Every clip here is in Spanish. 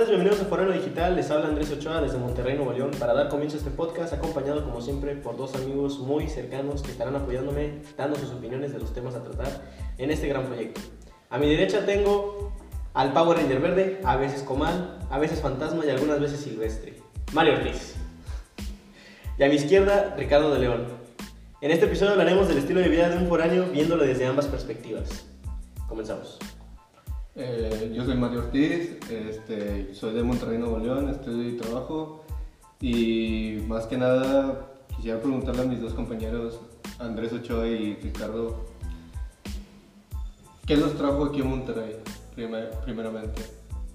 tardes, bienvenidos a Forano Digital. Les habla Andrés Ochoa desde Monterrey, Nuevo León, para dar comienzo a este podcast, acompañado como siempre por dos amigos muy cercanos que estarán apoyándome, dando sus opiniones de los temas a tratar en este gran proyecto. A mi derecha tengo al Power Ranger verde, a veces comal, a veces fantasma y algunas veces silvestre, Mario Ortiz. Y a mi izquierda, Ricardo de León. En este episodio hablaremos del estilo de vida de un foráneo viéndolo desde ambas perspectivas. Comenzamos. Eh, yo soy Mario Ortiz, este, soy de Monterrey, Nuevo León, estudio y trabajo. Y más que nada, quisiera preguntarle a mis dos compañeros, Andrés Ochoa y Ricardo, ¿qué los trajo aquí a Monterrey, primer- primeramente?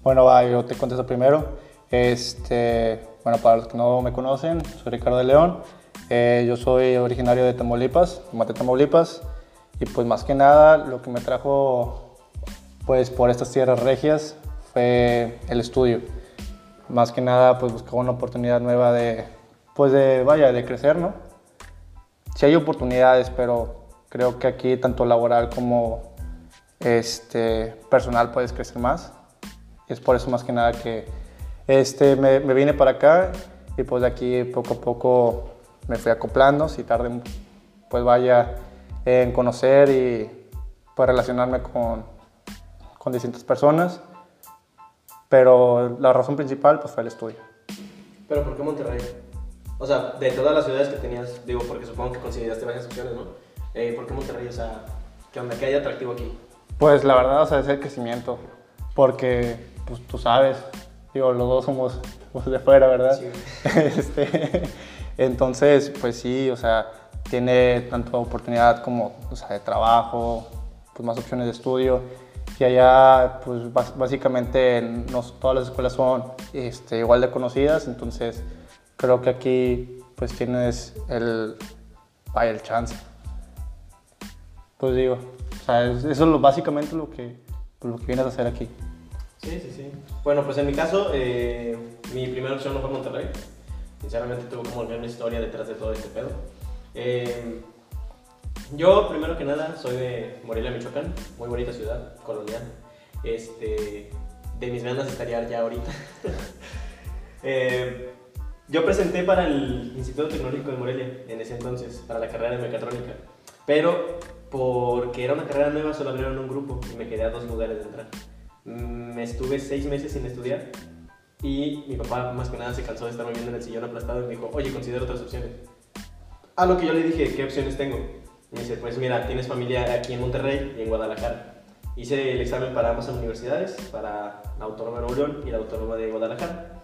Bueno, va, yo te contesto primero. Este, bueno, para los que no me conocen, soy Ricardo de León. Eh, yo soy originario de Tamaulipas, Mate Tamaulipas. Y pues más que nada, lo que me trajo pues por estas tierras regias fue el estudio. Más que nada, pues buscaba una oportunidad nueva de, pues de, vaya, de crecer, ¿no? Sí hay oportunidades, pero creo que aquí tanto laboral como este, personal puedes crecer más. Y es por eso más que nada que este, me, me vine para acá y pues de aquí poco a poco me fui acoplando. Si tarde, pues vaya en conocer y pues relacionarme con, con distintas personas. Pero la razón principal pues fue el estudio. ¿Pero por qué Monterrey? O sea, de todas las ciudades que tenías, digo, porque supongo que consideraste varias opciones, ¿no? Eh, ¿Por qué Monterrey? O sea, ¿qué onda? ¿Qué hay atractivo aquí? Pues la verdad, o sea, es el crecimiento. Porque, pues tú sabes, digo, los dos somos pues, de fuera, ¿verdad? Sí. Este, entonces, pues sí, o sea, tiene tanto oportunidad como, o sea, de trabajo, pues más opciones de estudio. Y allá, pues básicamente no, todas las escuelas son este, igual de conocidas, entonces creo que aquí pues tienes el, el chance. Pues digo, eso es lo, básicamente lo que, pues, lo que vienes a hacer aquí. Sí, sí, sí. Bueno, pues en mi caso, eh, mi primera opción no fue Monterrey. Sinceramente tuvo como una historia detrás de todo este pedo. Eh, yo, primero que nada, soy de Morelia, Michoacán. Muy bonita ciudad, colonial. Este, de mis ganas estaría ya ahorita. Eh, yo presenté para el Instituto Tecnológico de Morelia en ese entonces, para la carrera de mecatrónica. Pero porque era una carrera nueva, solo abrieron un grupo y me quedé a dos lugares de entrar. Mm, Me estuve seis meses sin estudiar y mi papá más que nada se cansó de estarme viendo en el sillón aplastado y me dijo, oye, considera otras opciones. A lo que yo le dije, ¿qué opciones tengo? Me dice, pues mira, tienes familia aquí en Monterrey y en Guadalajara. Hice el examen para ambas universidades, para la Autónoma de Nuevo León y la Autónoma de Guadalajara.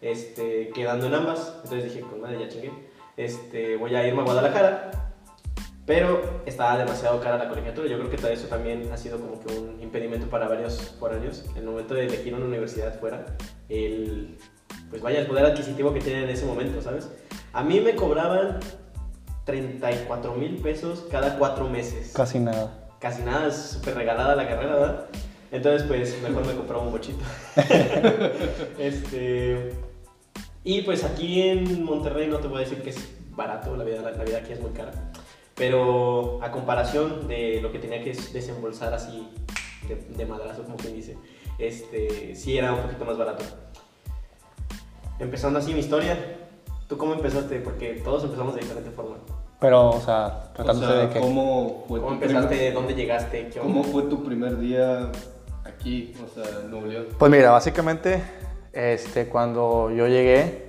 Este, quedando en ambas, entonces dije, con madre, ya chingué. Este, voy a irme a Guadalajara, pero estaba demasiado cara la colegiatura. Yo creo que todo eso también ha sido como que un impedimento para varios foráneos. El momento de elegir una universidad fuera, el, pues vaya, el poder adquisitivo que tienen en ese momento, ¿sabes? A mí me cobraban 34 mil pesos cada cuatro meses. Casi nada. Casi nada, es súper regalada la carrera, ¿verdad? Entonces, pues, mejor me compraba un bochito. este... Y pues aquí en Monterrey no te voy a decir que es barato, la vida, la vida aquí es muy cara. Pero a comparación de lo que tenía que desembolsar así de, de madrazo, como quien dice, este, sí era un poquito más barato. Empezando así mi historia, ¿tú cómo empezaste? Porque todos empezamos de diferente forma. Pero, o sea, O tratándose sea, de que... ¿cómo fue, ¿Cómo empezaste? primer- ¿Dónde llegaste? ¿Qué ¿Cómo fue tu primer día aquí, o sea, en Nuevo León? Pues mira, básicamente, este, cuando yo llegué,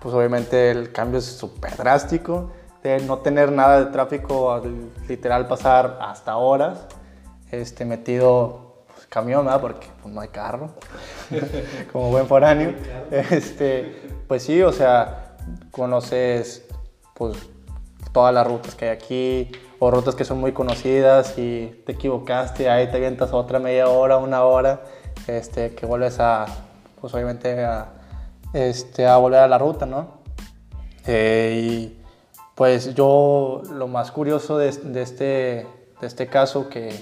pues obviamente el cambio es súper drástico, de no tener nada de tráfico, al literal pasar hasta horas, este, metido pues, camión, ¿verdad? Porque pues, no hay carro, como buen foráneo. Este, pues sí, o sea, conoces pues todas las rutas que hay aquí, o rutas que son muy conocidas y te equivocaste, ahí te avientas otra media hora, una hora, este, que vuelves a, pues obviamente a, este, a volver a la ruta, ¿no? Eh, y pues yo lo más curioso de, de este, de este caso, que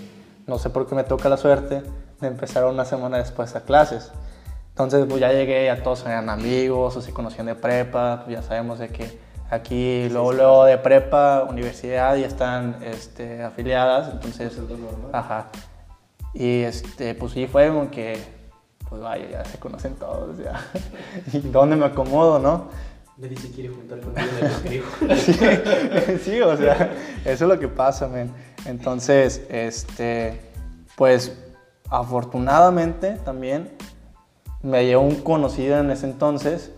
no sé por qué me toca la suerte, de empezar una semana después a clases. Entonces pues ya llegué, ya todos eran amigos o se conocían de prepa, pues ya sabemos de que aquí luego, luego de prepa, universidad ya están este, afiliadas, entonces, ajá. Y este, pues sí fue como que pues vaya, ya se conocen todos, ya. ¿Y dónde me acomodo, no? Nadie se quiere juntar contigo en el sí, sí, o sea, eso es lo que pasa, men. Entonces, este, pues afortunadamente también me llegó un conocido en ese entonces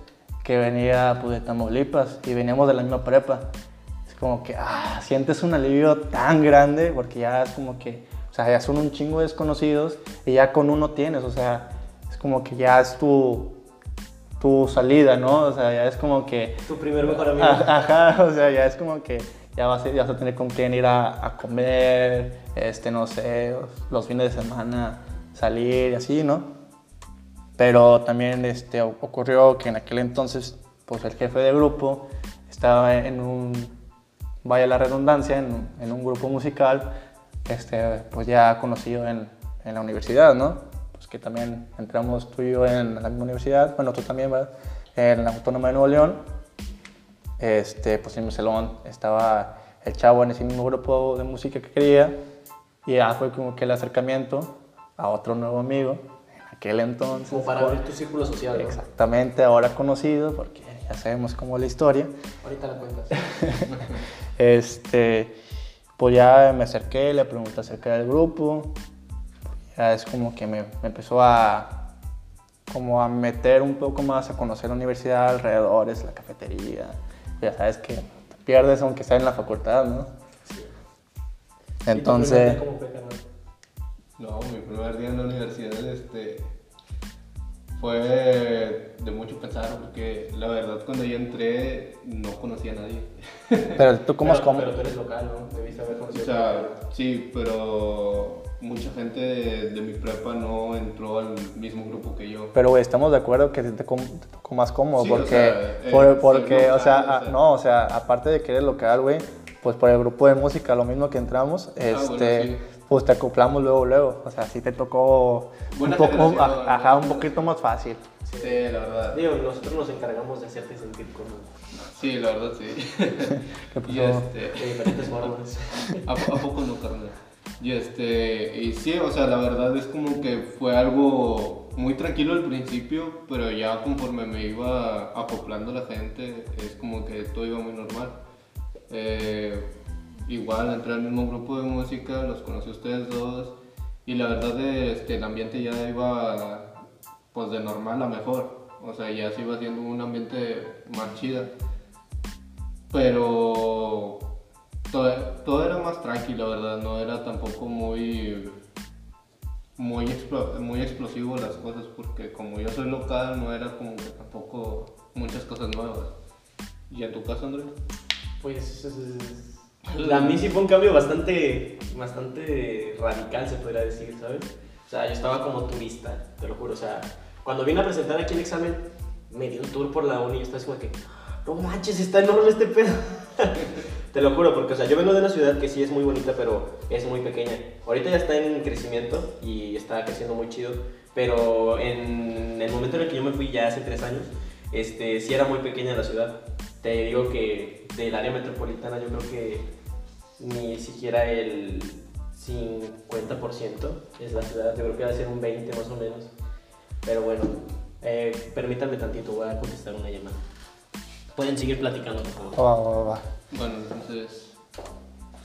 que venía pues, de Tamaulipas y veníamos de la misma prepa. Es como que, ah, sientes un alivio tan grande porque ya es como que, o sea, ya son un chingo de desconocidos y ya con uno tienes, o sea, es como que ya es tu, tu salida, ¿no? O sea, ya es como que... Tu primer mejor amigo. Ajá, o sea, ya es como que ya vas, a, ya vas a tener con quién ir a, a, comer, este, no sé, los fines de semana salir y así, ¿no? Pero también este, ocurrió que en aquel entonces, pues el jefe de grupo estaba en un, vaya la redundancia, en, en un grupo musical, este, pues ya conocido en, en, la universidad, ¿no? Pues que también entramos tú y yo en la misma universidad, bueno, tú también, ¿verdad? En la Autónoma de Nuevo León. Este, pues en mi salón estaba el chavo en ese mismo grupo de música que quería y ya fue como que el acercamiento a otro nuevo amigo aquel entonces. Como para abrir tu círculo social. ¿no? Exactamente, ahora conocido porque ya sabemos cómo es la historia. Ahorita la cuentas. este, pues ya me acerqué, le pregunté acerca del grupo. Ya es como que me, me empezó a como a meter un poco más a conocer la universidad, alrededores, la cafetería. Ya sabes que te pierdes aunque sea en la facultad, ¿no? Sí. Entonces, ¿Y No, mi primer día en la universidad este, fue de mucho pensar porque la verdad cuando yo entré no conocía a nadie. pero tú cómo es pero, como... pero tú eres local, ¿no? Debiste haber O conocido. sea, sí, pero mucha gente de, de mi prepa no entró al mismo grupo que yo. Pero, güey, estamos de acuerdo que te, te tocó más cómodo, Sí, o porque, sea, eh, por- ser porque local, o sea, o sea. no, o sea, aparte de que eres local, güey, pues por el grupo de música, lo mismo que entramos, Ah, bueno, este, sí. Pues te acoplamos luego, luego, o sea, sí te tocó Buena un poco, a- ajá, un poquito más fácil. Sí, la verdad. Digo, nosotros nos encargamos de hacerte sentir cómodo. Sí, la verdad sí. ¿Qué pasó? y este, De diferentes formas. ¿A, a poco no, carnal? Y este, y sí, o sea, la verdad es como que fue algo muy tranquilo al principio, pero ya conforme me iba acoplando la gente, es como que todo iba muy normal. Eh, igual entré al mismo grupo de música, los conocí a ustedes dos, y la verdad este, el ambiente ya iba pues de normal a mejor, o sea, ya se iba haciendo un ambiente más chida. Pero todo, todo era más tranquilo, ¿verdad? No era tampoco muy, muy, muy explosivo las cosas, porque como yo soy local, no era como que tampoco muchas cosas nuevas. ¿Y en tu caso, Andrés? Pues a mí sí fue un cambio bastante, bastante radical, se podría decir, ¿sabes? O sea, yo estaba como turista, te lo juro. O sea, cuando vine a presentar aquí el examen, me di un tour por la uni y yo estaba así como que, no manches, está enorme este pedo. te lo juro, porque, o sea, yo vengo de una ciudad que sí es muy bonita, pero es muy pequeña. Ahorita ya está en crecimiento y está creciendo muy chido, pero en el momento en el que yo me fui ya hace tres años, este, sí era muy pequeña la ciudad. Te digo que del área metropolitana yo creo que ni siquiera el 50% es la ciudad, yo creo que va a ser un 20 más o menos. Pero bueno, eh, permítanme tantito, voy a contestar una llamada. Pueden seguir platicando, por favor. Va, va, va. Bueno, entonces,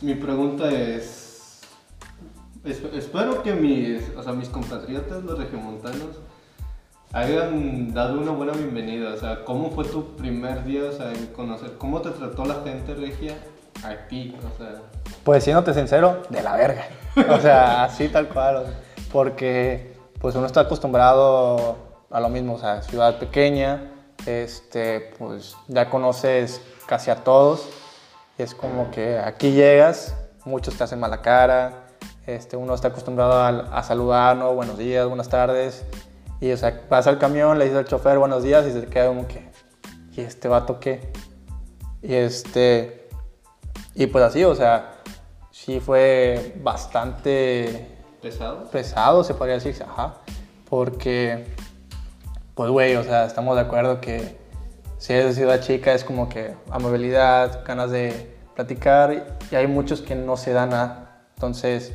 mi pregunta es, es- espero que mis, o sea, mis compatriotas, los regiomontanos, hayan dado una buena bienvenida. O sea, ¿cómo fue tu primer día, o sea, en conocer, cómo te trató la gente regia aquí? O sea, Pues siéndote sincero, de la verga. O sea, así tal cual. o sea, Porque pues uno está acostumbrado a lo mismo, o sea, ciudad pequeña, este, pues ya conoces casi a todos. Es como que aquí llegas, muchos te hacen mala cara, este, uno está acostumbrado a, a saludar, ¿no? Buenos días, buenas tardes. Y o sea, pasa el camión, le dices al chofer buenos días y se queda como que, ¿y este vato qué? Y este, y pues así, o sea, sí fue bastante pesado. pesado, se podría decir, ajá, porque, pues, güey, o sea, estamos de acuerdo que si eres de ciudad chica es como que amabilidad, ganas de platicar, y hay muchos que no se dan nada, entonces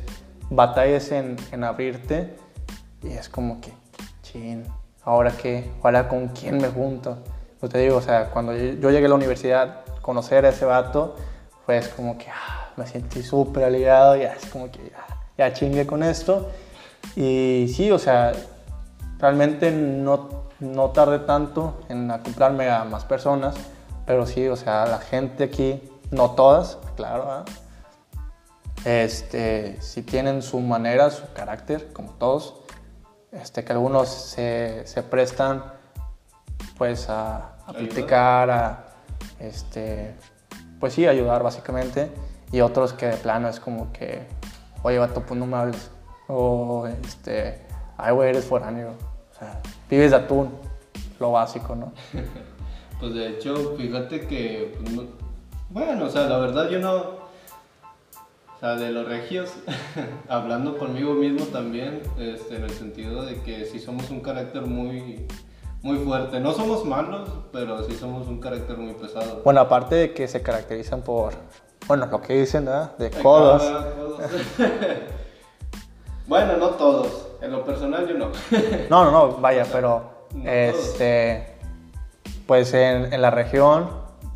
batallas en, en abrirte y es como que, ¿ahora qué? ¿Ahora con quién me junto? Pues te digo, o sea, cuando yo yo llegué a la universidad, conocer a ese vato, pues como que ah, me sentí súper aliviado, ya es como que ya, ya chingue con esto. Y sí, o sea, realmente no, no tardé tanto en acoplarme a más personas, pero sí, o sea, la gente aquí, no todas, claro, ¿verdad? este, sí tienen su manera, su carácter, como todos, este, que algunos se, se prestan pues a, a platicar, a, este, pues sí, ayudar básicamente, y otros que de plano es como que, oye, vato, pues no me hables, o este, ay, güey, eres foráneo, o sea, vives de atún, lo básico, ¿no? Pues de hecho, fíjate que, pues, no- bueno, o sea, la verdad yo no, o sea, de los regios, hablando conmigo mismo también, este, en el sentido de que sí somos un carácter muy, muy fuerte. No somos malos, pero sí somos un carácter muy pesado. Bueno, aparte de que se caracterizan por, bueno, lo que dicen, ¿verdad? De codos. Ah, codos. bueno, no todos. En lo personal yo no. No, no, no, vaya, pero No todos. este, pues en, en la región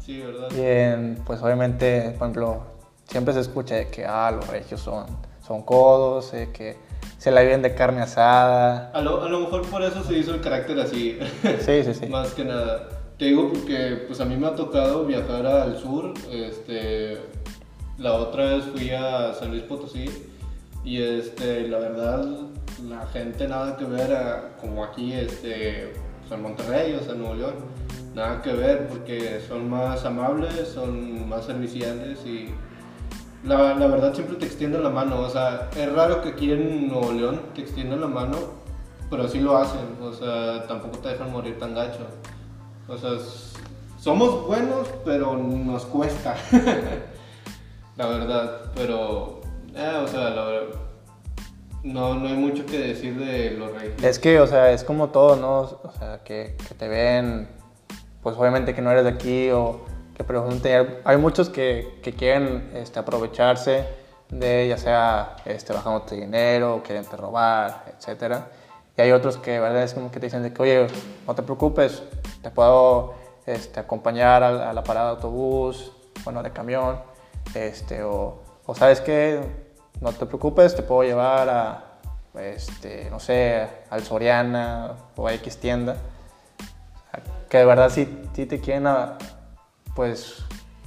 sí, ¿verdad? y en, pues obviamente, por ejemplo, siempre se escucha de que, ah, los regios son, son codos, que se la viven de carne asada. A lo, a lo mejor por eso se hizo el carácter así. Sí, sí, sí. Más que nada. Te digo porque pues a mí me ha tocado viajar al sur. Este, la otra vez fui a San Luis Potosí y este, la verdad la gente nada que ver a- como aquí este, pues, en Monterrey o sea, en Nuevo León. Nada que ver porque son más amables, son más serviciales y la, la verdad siempre te extienden la mano. O sea, es raro que aquí en Nuevo León te extiendan la mano, pero sí lo hacen. O sea, tampoco te dejan morir tan gacho. O sea, somos buenos, pero nos cuesta. la verdad, pero, eh, o sea, la verdad, no, no hay mucho que decir de los reyes. Es que, o sea, es como todo, ¿no? O sea, que, que te ven, pues obviamente que no eres de aquí o que pregunten. Hay muchos que, quieren este, aprovecharse de, ya sea este, dinero, quieren robar, etc. Y hay otros que, verdad, es como que te dicen que, oye, no te preocupes, te puedo este, acompañar a, la- parada de autobús, bueno, de camión, este, o, sabes que no te preocupes, te puedo llevar a, este, no sé, al Soriana o a X tienda, que de verdad sí, te quieren, pues,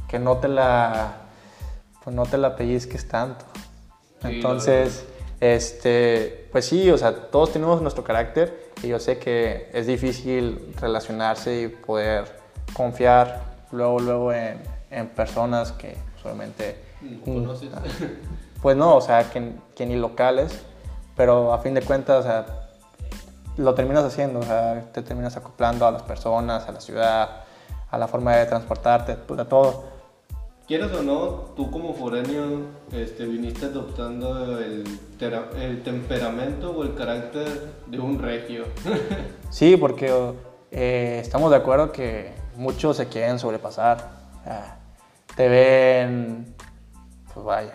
que no te la, pues no te la pellizques tanto. Sí, Entonces, este, pues sí, o sea, todos tenemos nuestro carácter y yo sé que es difícil relacionarse y poder confiar luego, luego en, en personas que pues, ¿No ¿Conoces? pues no, o sea, que, que ni locales, pero a fin de cuentas, o sea, lo terminas haciendo, o sea, te terminas acoplando a las personas, a la ciudad, a la forma de transportarte, pues, a todo. Quieras o no, tú como foráneo este, viniste adoptando el, el temperamento o el carácter de un regio. Sí, porque eh, estamos de acuerdo que muchos se quieren sobrepasar. Sea, te ven, pues vaya,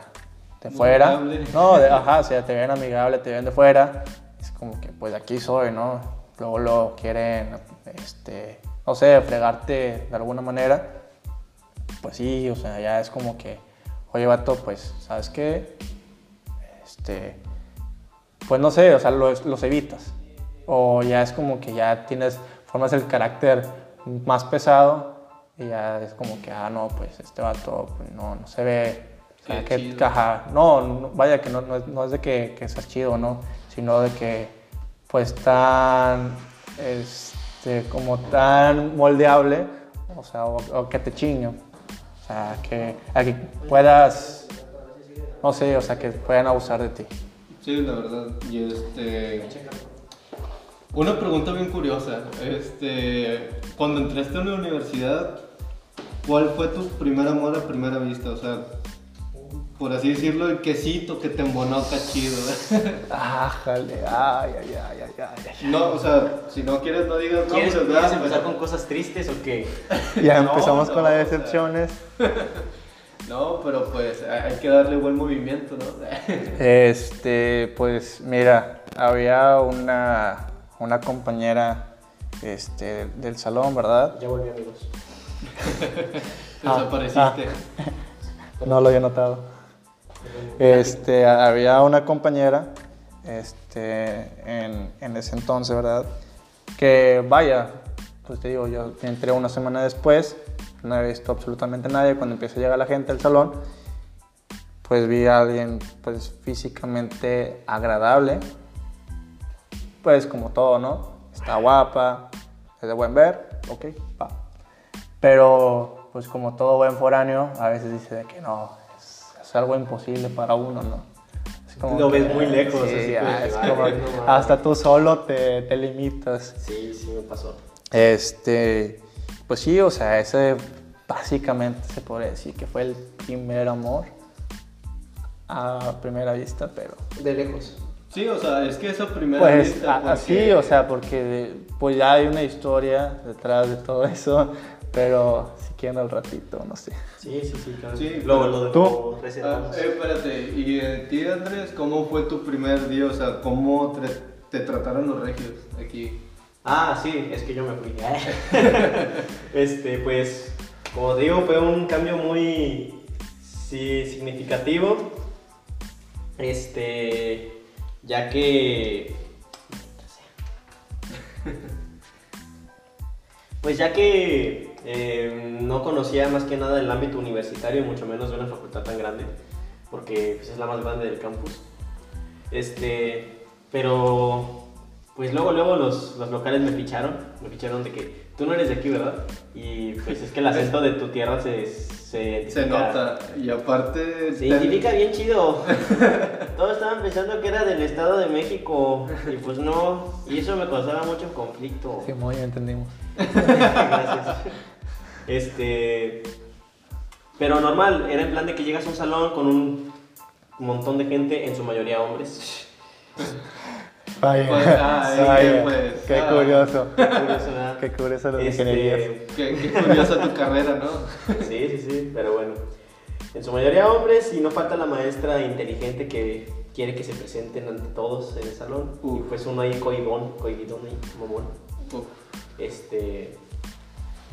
de fuera. Amigable. No, de- ajá, o sea, te ven amigable, te ven de fuera. Es como que, pues aquí soy, ¿no? Luego lo quieren, este, no sé, fregarte de alguna manera. Pues sí, o sea, ya es como que, oye, vato, pues, ¿sabes qué? Este, pues no sé, o sea, los, los evitas. O ya es como que ya tienes, formas el carácter más pesado y ya es como que, ah, no, pues este vato pues, no, no se ve. O sea, que, ajá, no, no, vaya que no, no, es, no es de que, que seas chido, ¿no? Sino de que, pues tan, este, como tan moldeable, o sea, o, que te chingue. O sea, que, que puedas, no sé, o sea, que puedan abusar de ti. Sí, la verdad. Y este. Una pregunta bien curiosa. Este. Cuando entraste a la universidad, ¿cuál fue tu primer amor a primera vista? O sea, por así decirlo, el quesito que te embonó chido. Ájale, ay, ay, ay, ay, ay, ay. No, o sea, si no quieres, no digas ¿Quieres, nombres, quieres empezar con cosas tristes o qué? Ya No, empezamos no, con las o sea. decepciones. No, pero pues hay que darle buen movimiento, ¿no? Este, pues mira, había una, una compañera este, del salón, ¿verdad? Ya volví, amigos. Desapareciste. No lo había notado. Este, había una compañera este, en, en ese entonces, ¿verdad? Que vaya, pues te digo, yo entré una semana después, no había visto absolutamente nadie. Cuando empieza a llegar la gente al salón, pues vi a alguien pues físicamente agradable, pues como todo, ¿no? Está guapa, es de buen ver, ok, va. Pero pues como todo buen foráneo, a veces dice de que no, es, algo imposible para uno, ¿no? Como Lo que- ves muy lejos, sí, así ya, es como mames. hasta tú solo te, te limitas. Sí, sí me pasó. Este, pues sí, o sea, ese básicamente se podría decir que fue el primer amor a primera vista, pero De lejos. Sí, o sea, es que esa primera pues vista, porque- así, o sea, porque pues ya hay una historia detrás de todo eso, pero quieren al ratito, no sé. Sí, sí, sí, claro. Sí, Luego pero- lo ¿Tú? Ah, eh, espérate, y en ti Andrés, ¿cómo fue tu primer día? O sea, ¿cómo te, te trataron los regios aquí? Ah, sí, es que yo me fui. este, pues, como digo, fue un cambio muy sí, significativo. Este, ya que. Pues ya que eh, no conocía más que nada el ámbito universitario, mucho menos de una facultad tan grande, porque pues, es la más grande del campus. Este, pero pues luego, luego los, los locales me ficharon, me ficharon de que tú no eres de aquí, ¿verdad? Y pues es que el acento de tu tierra se, se, Se nota, y aparte... Se identifica bien chido. Todos estaban pensando que era del Estado de México y pues no, y eso me causaba mucho conflicto. Sí, muy bien entendimos. Gracias. Este. Pero normal, era en plan de que llegas a un salón con un montón de gente, en su mayoría hombres. Vaya, Pues, ah, sí, vaya, pues, qué ah. curioso, Curioso, ¿verdad? qué curioso las Este, ingenierías. Qué, qué curiosa tu carrera, ¿no? Sí, sí, sí, pero bueno. En su mayoría hombres y no falta la maestra inteligente que quiere que se presenten ante todos en el salón. Y Uf. pues uno ahí cohibón, cohibidón ahí, mamón. Uf. Este,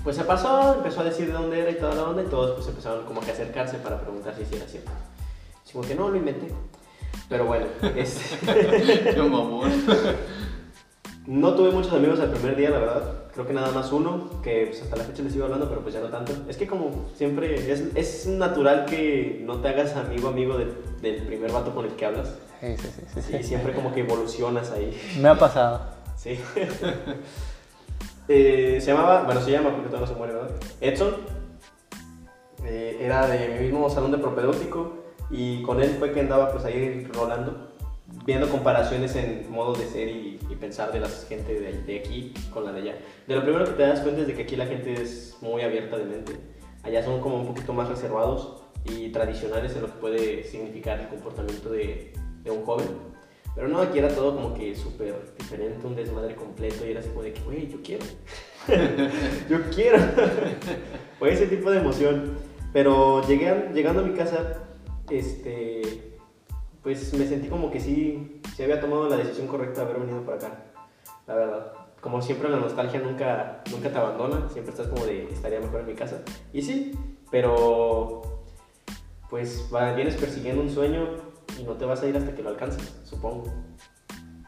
pues se pasó, empezó a decir de dónde era y toda la onda y todos pues empezaron como que a acercarse para preguntar si sí era cierto. Así como que no, lo inventé. Pero bueno, este, Qué mamón. no tuve muchos amigos el primer día, la verdad. Creo que nada más uno, que pues, hasta la fecha les sigo hablando, pero pues ya no tanto. Es que como siempre, es, es natural que no te hagas amigo amigo del, del primer vato con el que hablas. Sí, sí, sí, sí, Sí, sí. siempre como que evolucionas ahí. Me ha pasado. Sí. Eh, se llamaba, bueno, se llama porque todavía no se muere, ¿verdad? Edson. Eh, era de mi mismo salón de propedéutico y con él fue que andaba pues ahí rolando, viendo comparaciones en modos de ser y, pensar de la gente de, aquí con la de allá. De lo primero que te das cuenta es de que aquí la gente es muy abierta de mente. Allá son como un poquito más reservados y tradicionales en lo que puede significar el comportamiento de un joven. Pero no, aquí era todo como que súper diferente, un desmadre completo y era así como de que, güey, yo quiero. yo quiero. Fue ese tipo de emoción. Pero llegué a- llegando a mi casa, este, pues me sentí como que sí, sí había tomado la decisión correcta de haber venido para acá. La verdad. Como siempre la nostalgia nunca, nunca te abandona, siempre estás como de estaría mejor en mi casa. Y sí, pero pues vienes persiguiendo un sueño y no te vas a ir hasta que lo alcances, supongo.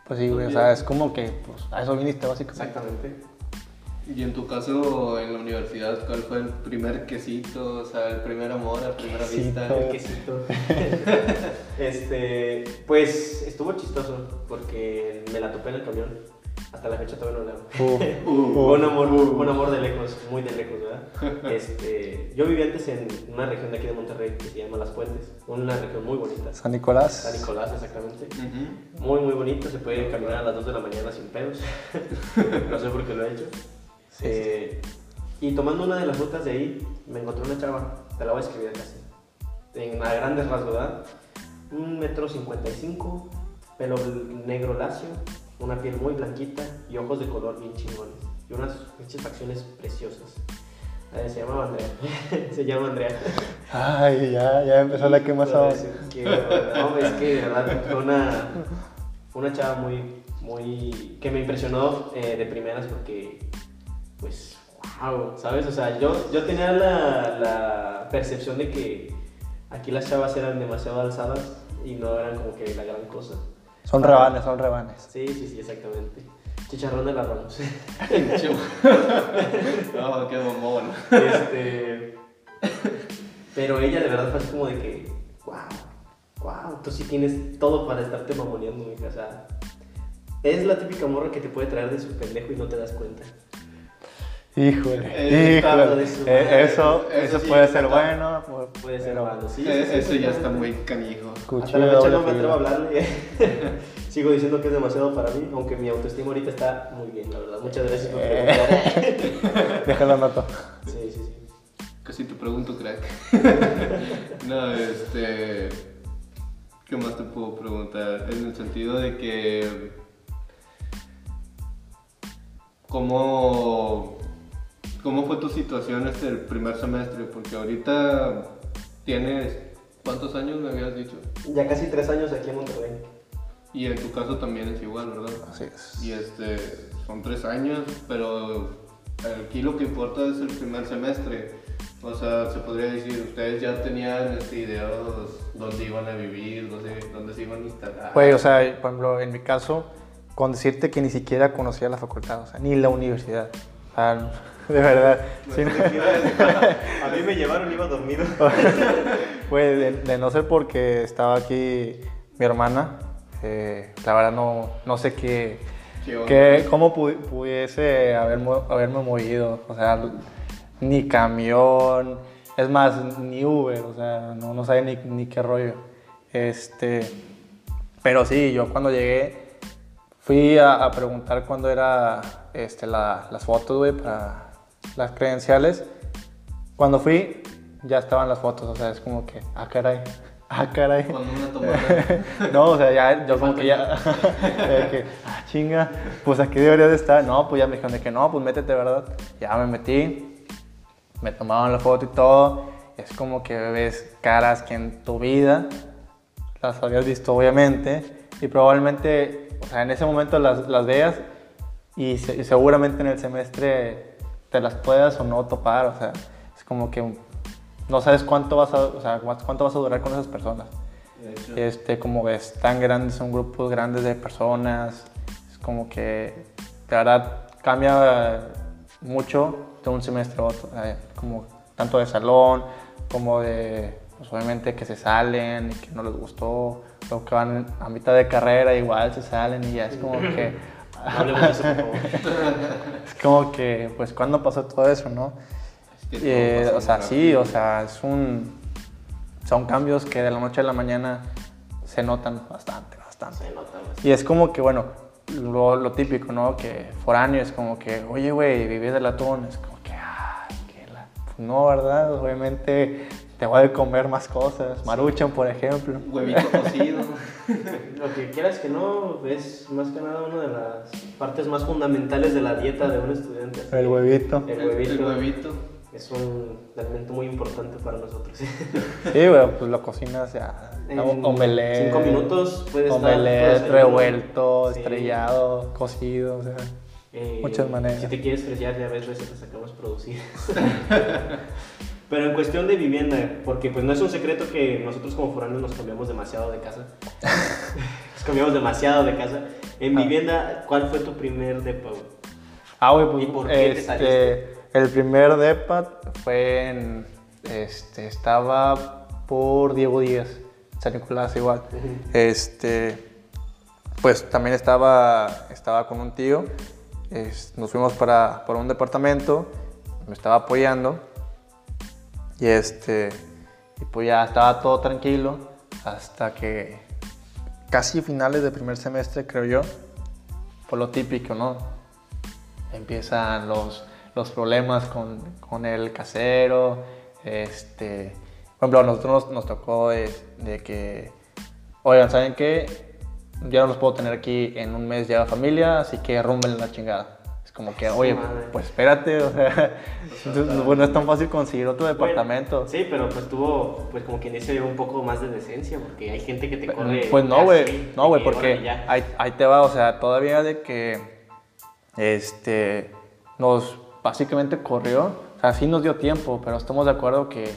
Pues sí, güey, o sea, es como que pues, a eso viniste básicamente. Exactamente. Y en tu caso, en la universidad, ¿cuál fue el primer quesito? O sea, el primer amor a primera vista. El quesito. este, pues estuvo chistoso porque me la topé en el camión. Hasta la fecha todavía no la hago. Uh, Uh, un amor, un amor de lejos, muy de lejos, ¿verdad? Este, yo vivía antes en una región de aquí de Monterrey que se llama Las Puentes, una región muy bonita. San Nicolás. San Nicolás, exactamente. Ujú. Muy, muy bonito, se puede caminar a las 2 de la mañana sin pedos. no sé por qué lo he hecho. Sí, Eh, y tomando una de las rutas de ahí, me encontré una chava, te la voy a escribir casi. En a grandes rasgos, ¿verdad? Un metro cincuenta y cinco, pelo negro lacio, una piel muy blanquita y ojos de color bien chingones. Y unas pinches facciones preciosas. Eh, se llamaba Andrea. se llama Andrea. Ay, ya, ya empezó la quemazón. Que, no, es que de verdad fue una, fue una chava muy, muy, que me impresionó eh, de primeras porque, pues, wow, ¿sabes? O sea, yo, yo tenía la, la percepción de que aquí las chavas eran demasiado alzadas y no eran como que la gran cosa. Son rebanes, son rebanes. Sí, sí, sí, exactamente. Chicharrón de las Ramos. no, qué bombón. Este, pero ella de verdad fue así como de que, wow, wow, tú sí tienes todo para estarte mamoneando, mija. O sea, es la típica morra que te puede traer de su pendejo y no te das cuenta. Híjole, Eh, híjole. Eh, madre. eso, Eso eso sí, puede ser está- bueno. pu- Puede ser malo, sí. Eh, sí, sí, Eso ya está muy canijo. Hasta la fecha no me atrevo a hablarle. Sigo diciendo que es demasiado para mí, aunque mi autoestima ahorita está muy bien, la verdad. Muchas gracias por Eh. preguntar. Déjalo noto. Sí, sí, sí. Casi te pregunto, crack. no, este. ¿Qué más te puedo preguntar? En el sentido de que. ¿Cómo. ¿Cómo fue tu situación este el primer semestre? Porque ahorita tienes. ¿Cuántos años me habías dicho? Ya casi tres años aquí en Monterrey. Y en tu caso también es igual, ¿verdad? Así es. Y este, son tres años, pero aquí lo que importa es el primer semestre. O sea, se podría decir, ustedes ya tenían este, ideas dónde iban a vivir, dónde, dónde se iban a instalar. Güey, o sea, por ejemplo, en mi caso, con decirte que ni siquiera conocía la facultad, o sea, ni la universidad. O sea, de verdad. sí, no- A mí me llevaron, iba dormido. Güey, de, de no ser porque estaba aquí mi hermana, eh, la verdad no, no sé qué, ¿Qué cómo pu- pudiese haber, haberme movido. O sea, ni camión, es más, ni Uber, o sea, no, no sabía ni, ni qué rollo. Este, pero sí, yo cuando llegué fui a, a preguntar cuándo era este, la- las fotos, güey, para las credenciales. Cuando fui, ya estaban las fotos, o sea, es como que, ah, caray, ah, caray. Cuando una. No, o sea, ya, yo como que ya, de que, ah, chinga, pues aquí debería de estar. No, pues ya me dijeron de que no, pues métete, ¿verdad? Ya me metí, me tomaron la foto y todo. Es como que ves caras que en tu vida las habías visto, obviamente, y probablemente, o sea, en ese momento las, las veas y, se- y seguramente en el semestre te las puedas o no topar, o sea, es como que no sabes cuánto vas a, o sea, cuánto vas a durar con esas personas. Este, como ves, tan grandes, son grupos grandes de personas. Es como que, de verdad, cambia mucho de un semestre a otro. eh, Como tanto de salón, como de, pues obviamente que se salen y que no les gustó. O que van a mitad de carrera, igual se salen y ya es como que. No hablemos de eso, por favor. Es como que, pues, ¿cuándo pasó todo eso, no? es que todo Eh, o sea, sí, o sea, es un, son cambios que de la noche a la mañana se notan bastante, bastante. Se nota más. Y es como que, bueno, lo, lo típico, ¿no? Que foráneo es como que, oye, güey, vivís del atún. Es como que, ah, que la... Pues no, ¿verdad? Obviamente te voy a comer más cosas. Maruchan, por ejemplo. Huevito cocido. Lo que quieras que no, es más que nada una de las partes más fundamentales de la dieta de un estudiante. El huevito. El El, huevito. el huevito. Es un alimento muy importante para nosotros. Sí, güey, pues lo cocinas ya. En omelette. cinco minutos puede estar Omelette, todo revuelto, Sí. estrellado, cocido, o sea. Eh, Muchas maneras. Si te quieres fresear, ya ves recetas acabamos producidas. Pero en cuestión de vivienda, porque pues no es un secreto que nosotros como foráneos nos cambiamos demasiado de casa. nos cambiamos demasiado de casa. En Ah. vivienda, ¿cuál fue tu primer depa? Ah, güey, pues ¿Y por qué te este, saliste? el primer depa fue en, este, estaba por Diego Díaz, San Nicolás igual. Este, pues también estaba, estaba con un tío, es- nos fuimos para, para un departamento, me estaba apoyando y este, y pues ya estaba todo tranquilo hasta que casi finales del primer semestre creo yo, por lo típico, ¿no? empiezan los, los problemas con, con el casero. Este, por ejemplo, a nosotros nos, nos tocó de, de que, oigan, ¿saben qué? Ya no los puedo tener aquí en un mes ya la familia, así que rumben la chingada. Como que, oye, madre. pues espérate, o sea, bueno, es tan fácil conseguir otro departamento. Sí, pero pues tuvo, pues como quien dice, un poco más de decencia, porque hay gente que te corre. Pues no, güey, no, güey, que, porque ahí, ahí te va, o sea, todavía de que, este, nos básicamente corrió, o sea, sí nos dio tiempo, pero estamos de acuerdo que,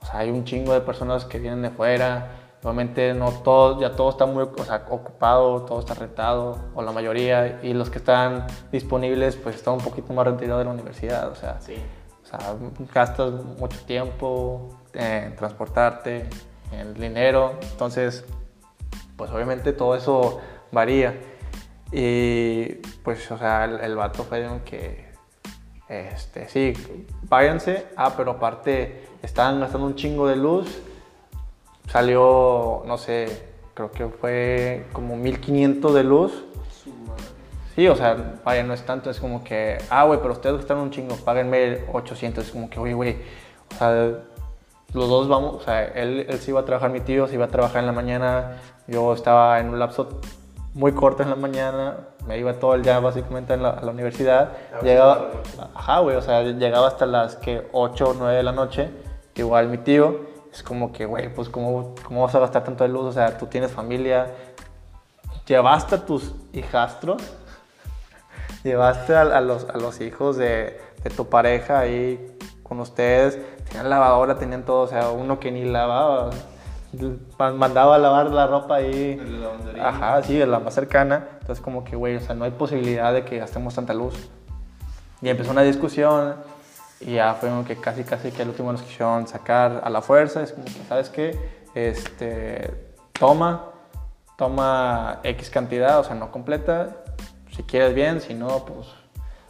o sea, hay un chingo de personas que vienen de fuera, obviamente no todo, ya todo está muy, o sea, ocupado, todo está rentado, o la mayoría, y los que están disponibles, pues están un poquito más retirados de la universidad, o sea, Sí. o sea, gastas mucho tiempo en transportarte, en dinero, entonces, pues obviamente todo eso varía. Y pues, o sea, el, el vato fue de que, este, sí, váyanse, ah, pero aparte estaban gastando un chingo de luz, salió, no sé, creo que fue como 1500 de luz. Sí, o sea, vaya, no es tanto, es como que, ah, güey, pero ustedes gastaron un chingo, páguenme 800, es como que, oye, güey, o sea, los dos vamos, o sea, él, él sí iba a trabajar, mi tío se iba a trabajar en la mañana, yo estaba en un lapso muy corto en la mañana, me iba todo el día básicamente en la- a la universidad, llegaba, ajá, güey, o sea, llegaba hasta las que 8 o 9 de la noche, igual mi tío, es como que, güey, pues, ¿cómo, ¿cómo vas a gastar tanto de luz? O sea, tú tienes familia, llevaste a tus hijastros, llevaste a, a los, a los hijos de, de tu pareja ahí con ustedes, tenían lavadora, tenían todo, o sea, uno que ni lavaba, ma- mandaba a lavar la ropa ahí. De la lavandería. Ajá, sí, de la más cercana. Entonces, como que, güey, o sea, no hay posibilidad de que gastemos tanta luz. Y empezó una discusión y ya fue como que casi, casi que al último nos quisieron sacar a la fuerza. Es como que, ¿sabes qué? Este, toma, toma X cantidad, o sea, no completa. Si quieres bien, si no, pues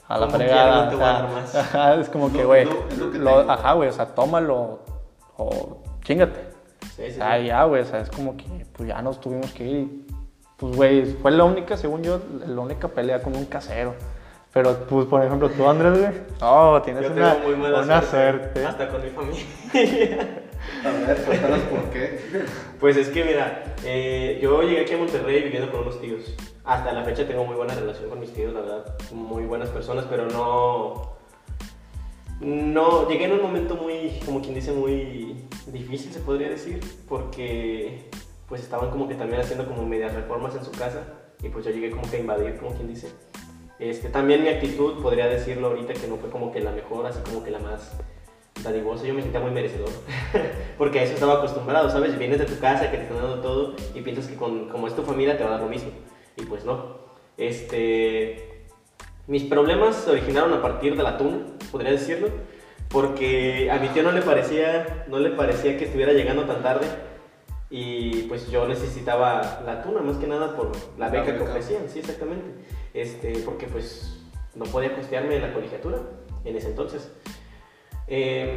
a la fregada. no te voy a o sea, dar más. Ajá, es como que, No, güey, no, que lo- tengo. ajá, güey, o sea, tómalo o chingate. Sí, sí, Ah, sí. ya, güey, o sea, es como que pues ya nos tuvimos que ir. Pues, güey, fue la única, según yo, la única pelea con un casero. Pero, pues, por ejemplo, tú, Andrés, güey. Oh, tienes Yo una, tengo muy buena una suerte, suerte. Hasta con mi familia. A ver, cuéntanos por qué. Pues es que mira, eh, yo llegué aquí a Monterrey viviendo con unos tíos. Hasta la fecha tengo muy buena relación con mis tíos, la verdad. Muy buenas personas, pero no. No, llegué en un momento muy, como quien dice, muy difícil, se podría decir, porque pues estaban como que también haciendo como medias reformas en su casa y pues yo llegué como que a invadir, como quien dice. Este, también mi actitud, podría decirlo ahorita, que no fue como que la mejor, así como que la más dadivosa, yo me sentía muy merecedor, porque a eso estaba acostumbrado, ¿sabes? Vienes de tu casa, que te están dando todo, y piensas que con, como es tu familia te va a dar lo mismo, y pues no. Este, mis problemas se originaron a partir de la tuna, podría decirlo, porque a mi tío no le parecía, no le parecía que estuviera llegando tan tarde, y pues yo necesitaba la tuna, más que nada por la La beca que beca. ofrecían, sí, exactamente, este, porque pues no podía costearme la colegiatura en ese entonces. Eh,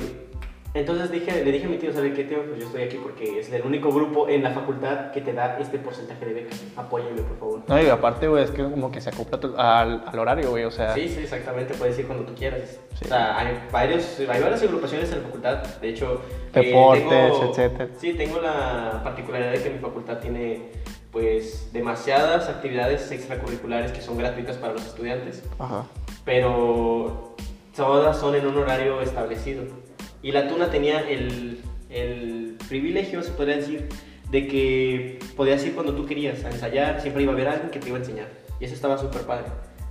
entonces dije, le dije a mi tío, ¿sabe qué, tío? Pues yo estoy aquí porque es el único grupo en la facultad que te da este porcentaje de beca. Apóyeme, por favor. No, y aparte, güey, es que como que se acopla tu- al, al horario, güey, o sea. Sí, sí, exactamente, puedes ir cuando tú quieras. Sí. O sea, hay, varios, hay varias agrupaciones en la facultad, de hecho... eh, Deportes, tengo- etcétera. Sí, tengo la particularidad de que mi facultad tiene pues demasiadas actividades extracurriculares que son gratuitas para los estudiantes. Ajá. pero todas son en un horario establecido. Y la tuna tenía el, el privilegio, se podría decir, de que podías ir cuando tú querías a ensayar, siempre iba a haber alguien que te iba a enseñar. Y eso estaba súper padre.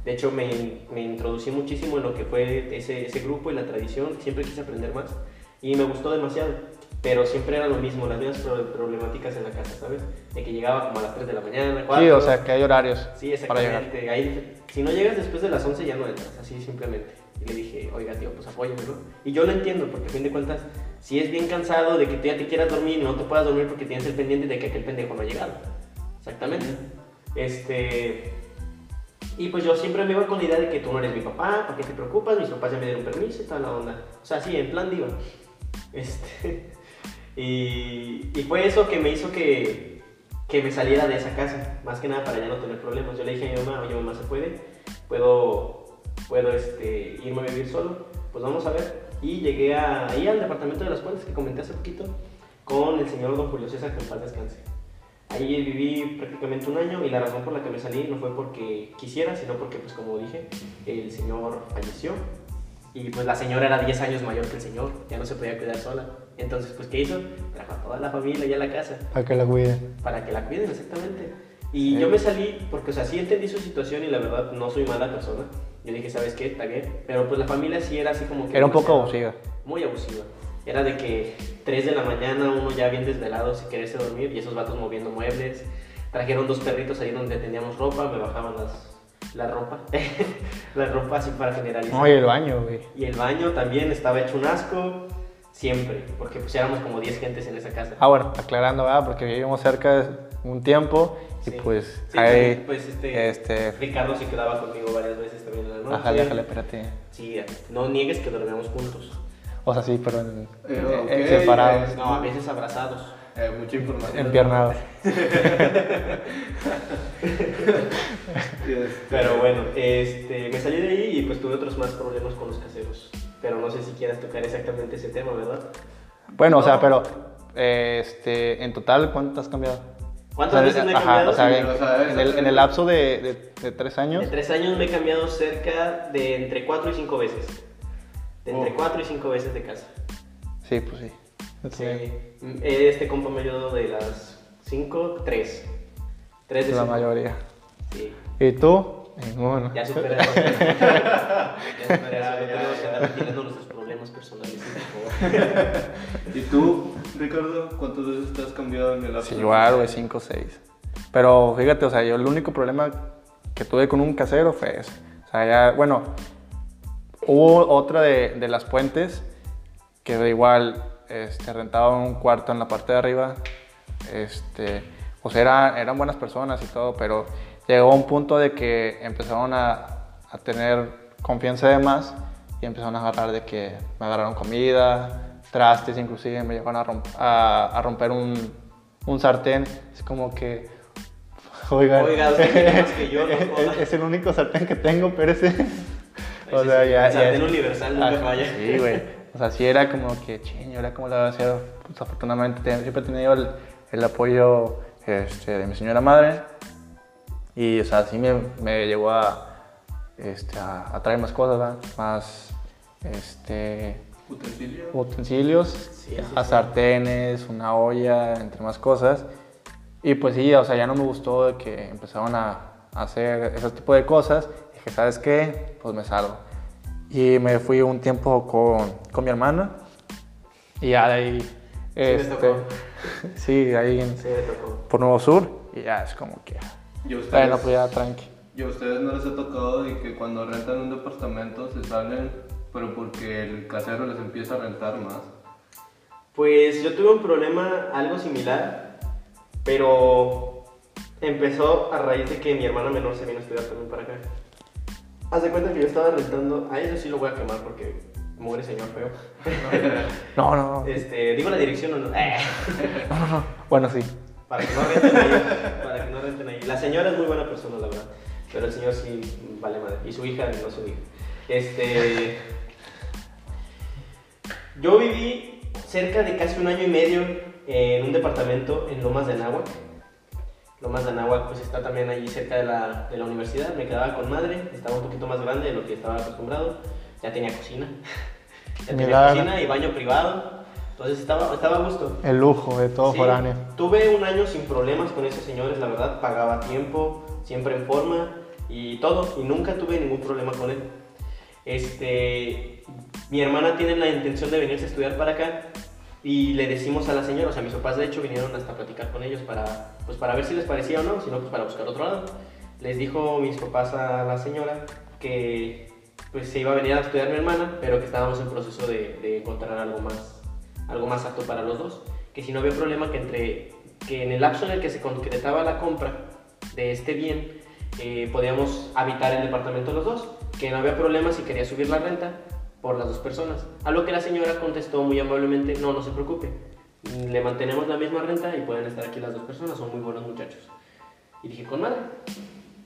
De hecho, me, me introducí muchísimo en lo que fue ese, ese grupo y la tradición, siempre quise aprender más. Y me gustó demasiado. Pero siempre era lo mismo, las mismas pro- problemáticas en la casa, ¿sabes? De que llegaba como a las 3 de la mañana, 4. Sí, o sea, que hay horarios Sí, para llegar. exactamente. Ahí, si no llegas después de las 11 ya no entras, así simplemente. Y le dije, oiga tío, pues apóyame, ¿no? Y yo lo entiendo, porque a fin de cuentas, si es bien cansado de que tú ya te quieras dormir y no te puedas dormir porque tienes el pendiente de que aquel pendejo no ha llegado. Exactamente. Este... Y pues yo siempre me iba con la idea de que tú no eres mi papá, ¿para qué te preocupas? Mis papás ya me dieron permiso y toda la onda. O sea, sí, en plan diva. Este... Y, y fue eso que me hizo que, que me saliera de esa casa, más que nada para ya no tener problemas. Yo le dije a mi mamá, oye mamá, ¿se puede? ¿Puedo, puedo este, irme a vivir solo? Pues vamos a ver. Y llegué a- ahí al departamento de las cuentas que comenté hace poquito con el señor don Julio César, que en paz descanse. Ahí viví prácticamente un año y la razón por la que me salí no fue porque quisiera, sino porque, pues como dije, el señor falleció y pues la señora era 10 años mayor que el señor, ya no se podía cuidar sola. Entonces, pues, ¿qué hizo? Trajo a toda la familia ya a la casa Para que la cuiden. para que la cuiden, exactamente. Y yo me salí porque, o sea, sí entendí su situación y la verdad no soy mala persona. Yo dije, ¿sabes qué? Está bien. Pero pues la familia sí era así como que... Era un poco abusiva. Muy abusiva. Era de que 3 de la mañana uno ya bien desvelado sin quererse dormir y esos vatos moviendo muebles. Trajeron dos perritos ahí donde teníamos ropa, me bajaban las, la ropa. la ropa así para generalizar. No, y el baño, güey. Y el baño también estaba hecho un asco. Siempre, porque pues éramos como 10 gentes en esa casa. Ah, bueno, aclarando, ¿verdad? Porque vivimos cerca un tiempo y Sí. pues Sí, ahí, pues, este, este, Ricardo se quedaba conmigo varias veces también en la noche. Ajale, ajale, espérate. Sí, no niegues que dormíamos juntos. O sea, sí, pero en, Eh, en- ok, en separados, eh, No, a veces abrazados. Eh, mucha información. empiernados. Este, Pero bueno, este, me salí de ahí y pues tuve otros más problemas con los caseros. Pero no sé si quieras tocar exactamente ese tema, ¿verdad? Bueno, o sea, No. pero eh, este, en total, ¿cuánto has cambiado? ¿Cuántas O sea, veces me he ajá, cambiado? O sea, en, o sea, en el, en el lapso de, de- de tres años. De tres años me he cambiado cerca de entre cuatro y cinco veces. De entre Oh. cuatro y cinco veces de casa. Sí, pues sí. Sí. Este compa me ayudó de las cinco, tres. Tres de La cinco. mayoría. Sí. ¿Y tú? Ninguno. Ya superé. ya superé. No andar ventilando nuestros problemas personales, por favor. ¿Y tú, Ricardo, cuántas veces te has cambiado en el lapso Sí, igual, güey, 5 o 6. Pero fíjate, o sea, yo el único problema que tuve con un casero fue eso. O sea, ya, bueno, hubo otra de, de las puentes que de igual este, rentaba un cuarto en la parte de arriba. Este, o sea, era- eran buenas personas y todo, pero llegó a un punto de que empezaron a, a tener confianza de más y empezaron a agarrar de que me agarraron comida, trastes, inclusive me llegaron a, romp- a- a romper un, un sartén. Es como que, oiga, Oiga, que yo, no es, es el único sartén que tengo, pero ese... O sea, ya, el sartén ya- universal nunca Ajá, falla. Sí, güey. O sea, sí era como que, ching, ¿ahora cómo lo voy a hacer? Pues afortunadamente te- siempre he tenido el, el apoyo este, de mi señora madre. Y, o sea, sí me, me llegó a, este, a, a traer más cosas, ¿verdad? Más, este, ¿Utensilio? utensilios, Sí, sí, a sí. sartenes, una olla, entre más cosas. Y pues sí, o sea, ya no me gustó de que empezaron a hacer ese tipo de cosas. Dije, ¿sabes qué? Pues me salgo. Y me fui un tiempo con, con mi hermana. Y ya de ahí, les este, tocó. sí, ahí en- Sí, me tocó. por Nuevo Sur. Y ya es como que, ¿Y a ustedes, bueno, pues ya tranqui. ¿Y a ustedes no les ha tocado de que cuando rentan un departamento se salen, pero porque el casero les empieza a rentar más? Pues yo tuve un problema algo similar, pero empezó a raíz de que mi hermana menor se vino a estudiar también para acá. Haz de cuenta que yo estaba rentando, a eso sí lo voy a quemar porque muere señor feo. No, no, no. Este, digo la dirección o no. Eh, No, no, no. Bueno, sí. Para que no renten ahí, para que no renten ahí. La señora es muy buena persona, la verdad, pero el señor sí vale madre. Y su hija no su hija. Este, yo viví cerca de casi un año y medio en un departamento en Lomas de Anáhuac. Lomas de Anáhuac pues está también allí cerca de la, de la universidad. Me quedaba con madre, estaba un poquito más grande de lo que estaba acostumbrado. Ya tenía cocina. Ya tenía Milagro. cocina y baño privado. Entonces estaba, estaba a gusto. El lujo de todo Sí, foráneo. Tuve un año sin problemas con esos señores, la verdad, pagaba a tiempo, siempre en forma y todo, y nunca tuve ningún problema con él. Este, mi hermana tiene la intención de venirse a estudiar para acá y le decimos a la señora, o sea, mis papás de hecho vinieron hasta platicar con ellos para, pues para ver si les parecía o no, si no, pues para buscar otro lado. Les dijo mis papás a la señora que pues se iba a venir a estudiar mi hermana, pero que estábamos en proceso de, de encontrar algo más, algo más apto para los dos. Que si no había problema que entre que en el lapso en el que se concretaba la compra de este bien, eh, podíamos habitar el departamento los dos. Que no había problema si quería subir la renta por las dos personas. A lo que la señora contestó muy amablemente, no, no se preocupe. Le mantenemos la misma renta y pueden estar aquí las dos personas, son muy buenos muchachos. Y dije, con madre.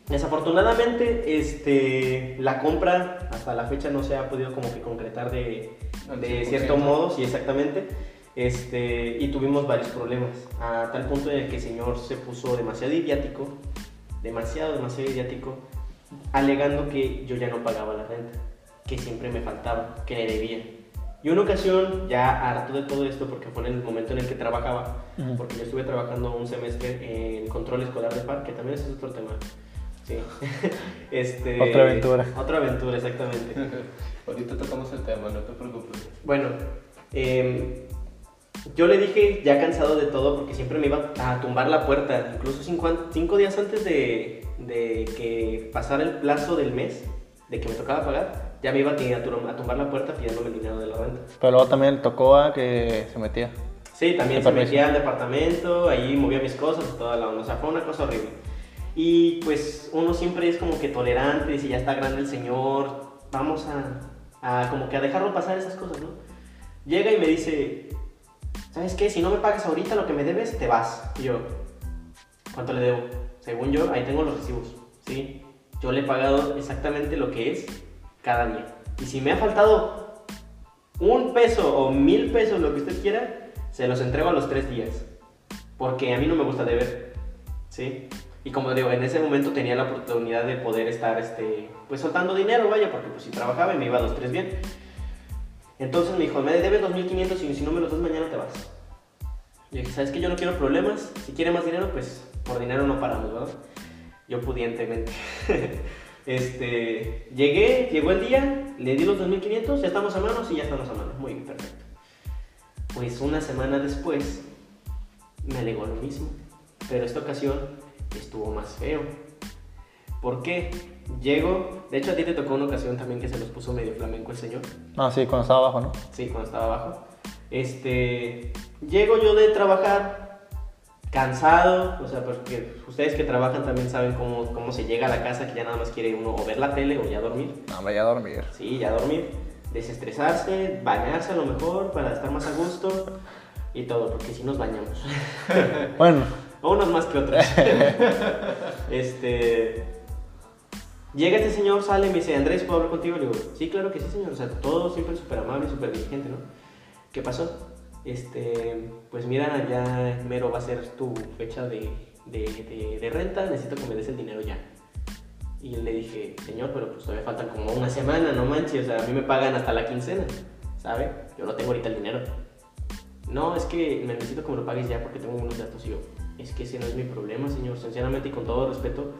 Desafortunadamente, este, la compra hasta la fecha no se ha podido como que concretar de, de 100%. cierto modo, sí, exactamente. Este, y tuvimos varios problemas, a tal punto en el que el señor se puso demasiado idiático, demasiado, demasiado idiático, alegando que yo ya no pagaba la renta, que siempre me faltaba, que le debía. Y una ocasión, ya harto de todo esto, porque fue en el momento en el que trabajaba, porque yo estuve trabajando un semestre en control escolar de par, que también es otro tema. Sí. este, Otra aventura. Otra aventura, exactamente. Ahorita tocamos el tema, no te preocupes. Bueno, em, yo le dije, ya cansado de todo, porque siempre me iba a tumbar la puerta, incluso cinco, días antes de, de que pasara el plazo del mes, de que me tocaba pagar, ya me iba a, a tumbar la puerta pidiéndome el dinero de la renta. Pero luego también tocó a que se metía. Sí, también ¿Qué se permiso? metía al departamento, ahí movía mis cosas y toda la onda. O sea, fue una cosa horrible. Y pues uno siempre es como que tolerante, dice, ya está grande el señor, vamos a, a como que a dejarlo pasar esas cosas, ¿no? Llega y me dice, ¿sabes qué? Si no me pagas ahorita lo que me debes, te vas. Y yo, ¿cuánto le debo? Según yo, ahí tengo los recibos, ¿sí? Yo le he pagado exactamente lo que es cada día. Y si me ha faltado un peso o mil pesos, lo que usted quiera, se los entrego a los tres días. Porque a mí no me gusta deber, ¿sí? Y como digo, en ese momento tenía la oportunidad de poder estar, este, pues soltando dinero, vaya, porque pues si trabajaba y me iba a los tres bien. Entonces me dijo, me debes 2.500 y si no me los das mañana te vas. Y dije, ¿sabes qué? Yo no quiero problemas. Si quiere más dinero, pues por dinero no paramos, ¿verdad? Yo pudientemente. este, llegué, llegó el día, le di los 2.500, ya estamos a manos y ya estamos a manos. Muy bien, perfecto. Pues una semana después me alegó lo mismo, pero esta ocasión estuvo más feo. ¿Por qué? Llego, de hecho a ti te tocó una ocasión también que se los puso medio flamenco el señor. Ah, sí, cuando estaba abajo, ¿no? Sí, cuando estaba abajo. Este, llego yo de trabajar cansado, o sea, porque ustedes que trabajan también saben cómo, cómo se llega a la casa, que ya nada más quiere uno o ver la tele o ya dormir. No, me vaya a dormir. Sí, ya dormir, desestresarse, bañarse a lo mejor para estar más a gusto y todo, porque si nos bañamos. Bueno, Unos más que otros. este. Llega este señor, sale y me dice, Andrés, ¿puedo hablar contigo? Le digo, sí, claro que sí, señor. O sea, todo siempre súper amable, súper diligente, ¿no? ¿Qué pasó? Este, pues mira, ya mero va a ser tu fecha de, de, de- de renta, necesito que me des el dinero ya. Y le dije, señor, pero pues todavía faltan como una semana, no manches, o sea, a mí me pagan hasta la quincena, ¿sabe? Yo no tengo ahorita el dinero. No, es que me necesito que me lo pagues ya porque tengo unos datos. Y yo, es que ese no es mi problema, señor. Sinceramente y con todo respeto,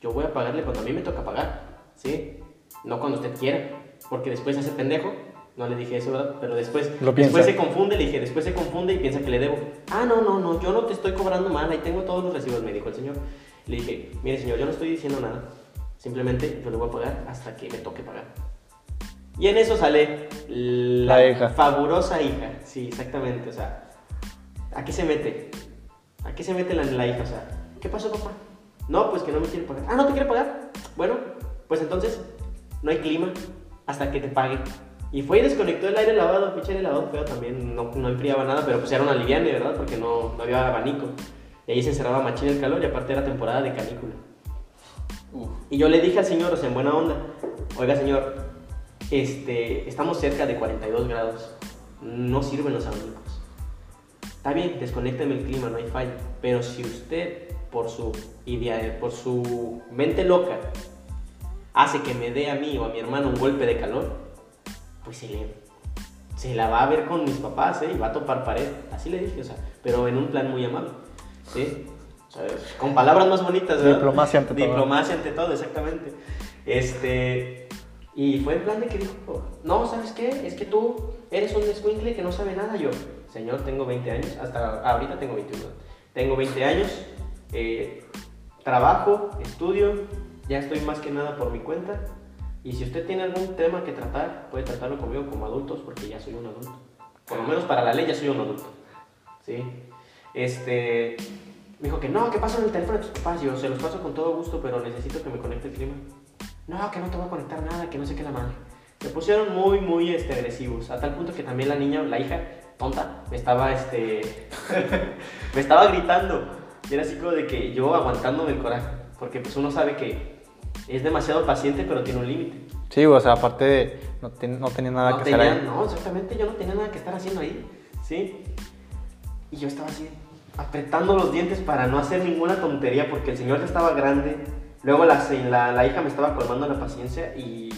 yo voy a pagarle cuando a mí me toca pagar, ¿sí? No cuando usted quiera, porque después hace pendejo. No le dije eso, ¿verdad? Pero después, Lo después se confunde, le dije, después se confunde y piensa que le debo. Ah, no, no, no, yo no te estoy cobrando mal, ahí tengo todos los recibos, me dijo el señor. Le dije, mire señor, yo no estoy diciendo nada, simplemente yo le voy a pagar hasta que me toque pagar. Y en eso sale la, La hija. fabulosa hija, sí, exactamente, o sea, ¿a qué se mete? ¿A qué se mete la, la hija? O sea, ¿qué pasó papá? No, pues que no me quiere pagar. Ah, ¿no te quiere pagar? Bueno, pues entonces no hay clima hasta que te pague. Y fue y desconectó el aire lavado, pinche aire lavado feo también, no, no enfriaba nada, pero pues era una liviane, ¿verdad? Porque no, no había abanico. Y ahí se encerraba machín el calor y aparte era temporada de canícula. Uf. Y yo le dije al señor, o sea, en buena onda, oiga señor, este, estamos cerca de 42 grados, no sirven los abanicos. Está bien, desconécteme el clima, no hay falla. Pero si usted, por su idea, por su mente loca, hace que me dé a mí o a mi hermano un golpe de calor, pues se, le, se la va a ver con mis papás, ¿eh? Y va a topar pared. Así le dije, o sea, pero en un plan muy amable, ¿sí? O sea, con palabras más bonitas, ¿verdad? Diplomacia ante todo. Diplomacia ante todo, exactamente. Este, y fue en plan de que dijo, no, ¿sabes qué? Es que tú eres un descuincle que no sabe nada. Yo, señor, tengo 20 años, hasta ahorita tengo 21. Tengo 20 años, eh, trabajo, estudio, ya estoy más que nada por mi cuenta. Y si usted tiene algún tema que tratar, puede tratarlo conmigo como adultos, porque ya soy un adulto. Por lo menos para la ley ya soy un adulto. ¿Sí? Este, me dijo que no, que pasen el teléfono de tus papás. Yo se los paso con todo gusto, pero necesito que me conecte el clima. No, que no te voy a conectar nada, que no sé qué la madre. Se pusieron muy, muy este, agresivos. A tal punto que también la niña, la hija, tonta, me estaba, este, me estaba gritando. Y era así como de que yo aguantándome el coraje. Porque pues uno sabe que es demasiado paciente, pero tiene un límite. Sí, o sea, aparte de, no, ten- no tenía nada no, que tenía, hacer ahí. no, exactamente, yo no tenía nada que estar haciendo ahí. ¿sí? Y yo estaba así, apretando los dientes para no hacer ninguna tontería porque el señor ya estaba grande. Luego la, la, la hija me estaba colmando la paciencia y,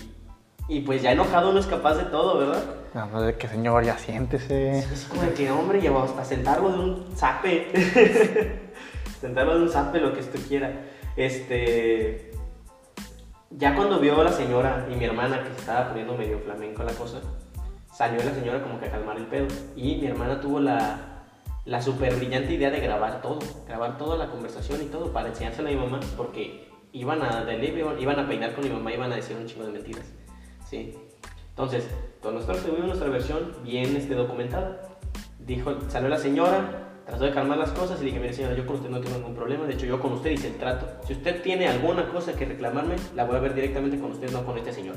y pues ya enojado uno es capaz de todo, ¿verdad? No, no, de que señor, ya siéntese. Es como de que, hombre, ya hasta sentarlo de un zape. sentarlo de un zape, lo que esto quiera. Este. Ya cuando vio a la señora y mi hermana que se estaba poniendo medio flamenco la cosa, salió la señora como que a calmar el pedo. Y mi hermana tuvo la, la súper brillante idea de grabar todo, grabar toda la conversación y todo para enseñársela a mi mamá, porque iban a, de iban a peinar con mi mamá, iban a decir un chingo de mentiras. ¿Sí? Entonces, nuestra, tuvimos nuestra versión bien este, documentada. Dijo, salió la señora, trató de calmar las cosas y dije, mire señora, yo con usted no tengo ningún problema, de hecho yo con usted hice el trato. Si usted tiene alguna cosa que reclamarme, la voy a ver directamente con usted, no con este señor.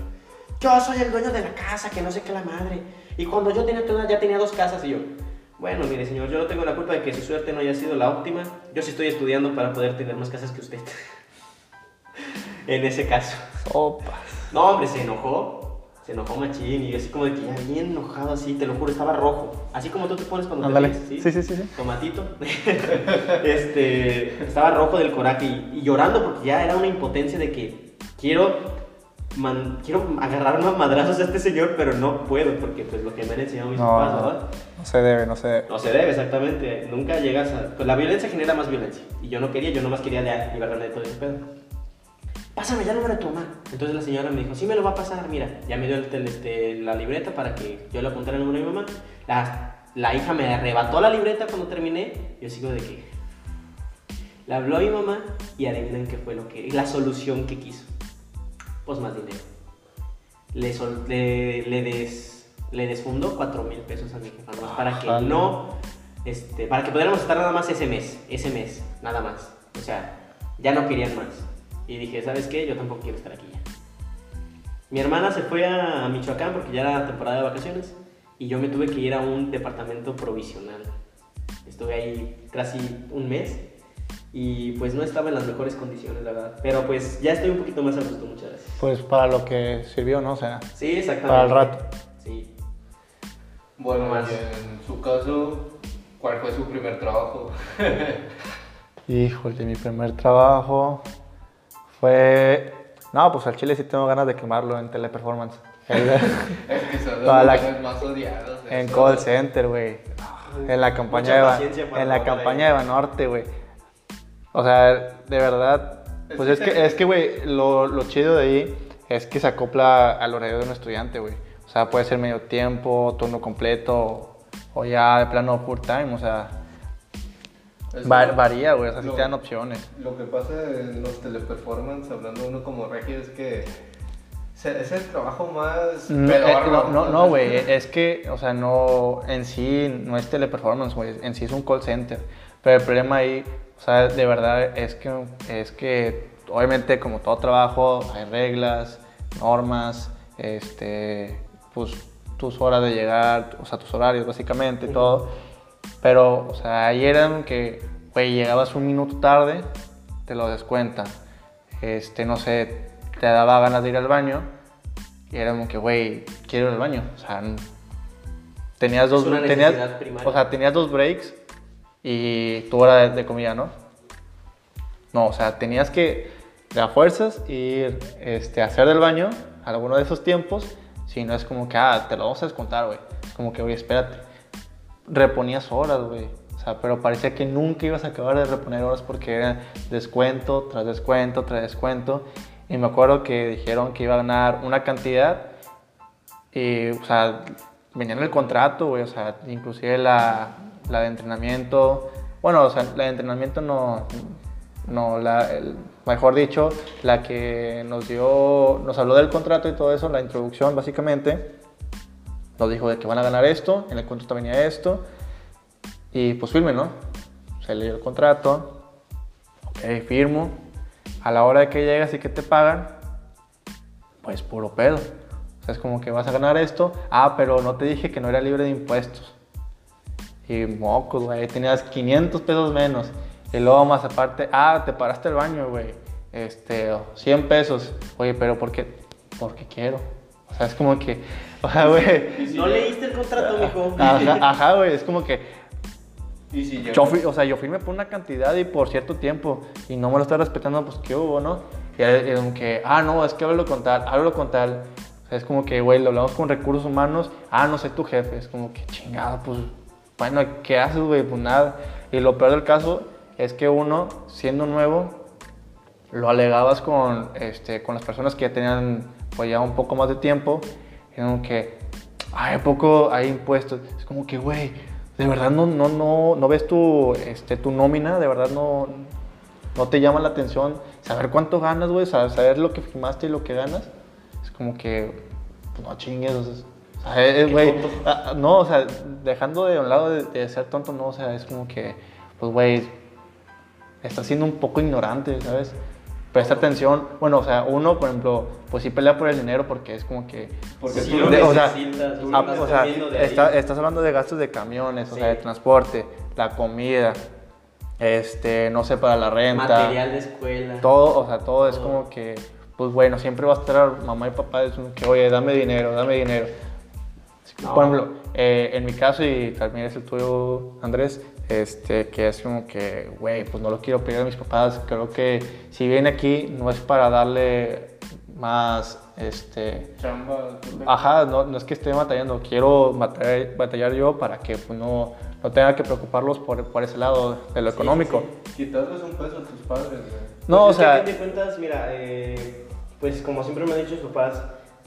Yo soy el dueño de la casa, que no sé qué la madre. Y cuando yo tenía toda, ya tenía dos casas y yo, bueno, mire señor, yo no tengo la culpa de que su suerte no haya sido la óptima. Yo sí estoy estudiando para poder tener más casas que usted. en ese caso. Sopas. No, hombre, se enojó. Se enojó machín y así como de que ya bien enojado así, te lo juro, estaba rojo. Así como tú te pones cuando Ándale. te ríes, ¿sí? Sí, sí, sí, sí. Tomatito. este, estaba rojo del coraje y, y llorando porque ya era una impotencia de que quiero, man- quiero agarrar unos madrazos a este señor, pero no puedo porque pues lo que me han enseñado mis No, papás. ¿verdad? No se debe, no se debe. No se debe, exactamente. Nunca llegas a... Pues la violencia genera más violencia. Y yo no quería, yo nomás quería liberarme de todo ese pedo. Pásame ya el número de tu mamá. Entonces la señora me dijo, sí me lo va a pasar, mira. Ya me dio el tel- este, la libreta para que yo le apuntara el número de mi mamá. La, la hija me arrebató la libreta cuando terminé. Yo sigo de que... Le habló a mi mamá y adivinen qué fue lo que... La solución que quiso. Pues más dinero. Le, sol- le, le, des, le desfundó 4 mil pesos a mi jefa, nomás para que no, este, para que pudiéramos estar nada más ese mes, ese mes, nada más. O sea, ya no querían más. Y dije, ¿sabes qué? Yo tampoco quiero estar aquí ya. Mi hermana se fue a Michoacán porque ya era temporada de vacaciones y yo me tuve que ir a un departamento provisional. Estuve ahí casi un mes y pues no estaba en las mejores condiciones, la verdad. Pero pues ya estoy un poquito más a gusto, muchas gracias. Pues para lo que sirvió, ¿no? O sea, Sí, exactamente. para el rato. Sí. Bueno, Más. y en su caso, ¿cuál fue su primer trabajo? Híjole, mi primer trabajo fue... No, pues al chile sí tengo ganas de quemarlo en teleperformance. El- Es que son los la- más odiados. en eso. call center, güey. En la campaña de Eva- en la campaña de Banorte, güey. O sea, de verdad, pues es que, es que, güey, lo, lo chido de ahí es que se acopla al horario de un estudiante, güey. O sea, puede ser medio tiempo, turno completo, o ya de plano full time, o sea, Varía, güey, o sea, sí te dan opciones. Lo que pasa en los teleperformance, hablando uno como regio, es que es el trabajo más No, eh, pedorro. no, no, no, güey, es que, o sea, no, en sí no es teleperformance, güey, en sí es un call center. Pero el problema ahí, o sea, de verdad es que, es que obviamente como todo trabajo hay reglas, normas, este, pues tus horas de llegar, o sea, tus horarios básicamente, y todo. Pero, o sea, ahí eran que, güey, llegabas un minuto tarde, te lo descuentan. Este, no sé, te daba ganas de ir al baño y era como que, güey, quiero ir al baño. O sea, tenías dos, tenías, o sea, tenías dos breaks y tu hora de, de comida, ¿no? No, o sea, tenías que, de a fuerzas, ir este, a hacer del baño alguno de esos tiempos. Si no es como que, ah, te lo vamos a descontar, güey. Es como que, güey, espérate. Reponías horas, güey. O sea, pero parecía que nunca ibas a acabar de reponer horas porque era descuento tras descuento tras descuento. Y me acuerdo que dijeron que iba a ganar una cantidad y, o sea, venía en el contrato, güey, o sea, inclusive la, la de entrenamiento, bueno, o sea, la de entrenamiento no, no, la, mejor dicho, la que nos dio, nos habló del contrato y todo eso, la introducción básicamente, nos dijo de que van a ganar esto, en el contrato venía esto, y pues firme, ¿no? Se leyó el contrato, ok, firmo, a la hora de que llegas y que te pagan, pues puro pedo. O sea, es como que vas a ganar esto. Ah, pero no te dije que no era libre de impuestos. Y mocos, güey, tenías 500 pesos menos. Y luego más aparte, ah, te paraste el baño, güey. Este, 100 pesos. Oye, pero ¿por qué? Porque quiero. O sea, es como que, o sea, güey, No leíste el contrato, mijo. ajá, ajá, güey, es como que Y si yo, o sea, yo firmé por una cantidad y por cierto tiempo y no me lo está respetando, pues ¿qué hubo, no? Y es como que, ah, no, es que háblalo con tal, háblalo con tal. O sea, es como que, güey, lo hablamos con recursos humanos, ah, no soy tu jefe. Es como que, chingada, pues, bueno, ¿qué haces, güey? Pues nada. Y lo peor del caso es que uno, siendo nuevo, lo alegabas con, este, con las personas que ya tenían, pues ya un poco más de tiempo, y como que, ay, ¿a poco hay impuestos? Es como que, güey, de verdad no, no, no, no ves tu, este, tu nómina, de verdad no, no te llama la atención saber cuánto ganas, güey, saber, lo que firmaste y lo que ganas. Es como que, pues, no chingues, o sea, o sea, es- Qué güey, ah, ah, no, o sea, dejando de un lado de, de ser tonto, no, o sea, es como que, pues, güey, está siendo un poco ignorante, ¿sabes? Presta atención, bueno, o sea, uno, por ejemplo, pues sí pelea por el dinero porque es como que... Porque Sí, tú lo no de- o sea, tú ah, estás o sea, está- estás hablando de gastos de camiones, o Sí. sea, de transporte, la comida, este, no sé, para la renta. Material de escuela. Todo, o sea, todo es Todo. como que, pues bueno, siempre va a estar mamá y papá diciendo que, oye, dame dinero, dame dinero. No. Por ejemplo, eh, en mi caso, y también es el tuyo, Andrés, este, que es como que, güey, pues no lo quiero pedir a mis papás. Creo que si viene aquí no es para darle más, este, Chamba. ajá, no, no es que esté batallando, quiero batallar, batallar yo para que pues, no, no tenga que preocuparlos por, por ese lado de lo Sí, económico. sí, Quitarles un peso a tus padres, güey. No, Pues o es que a sea, fin de cuentas, mira, eh, pues como siempre me han dicho sus papás,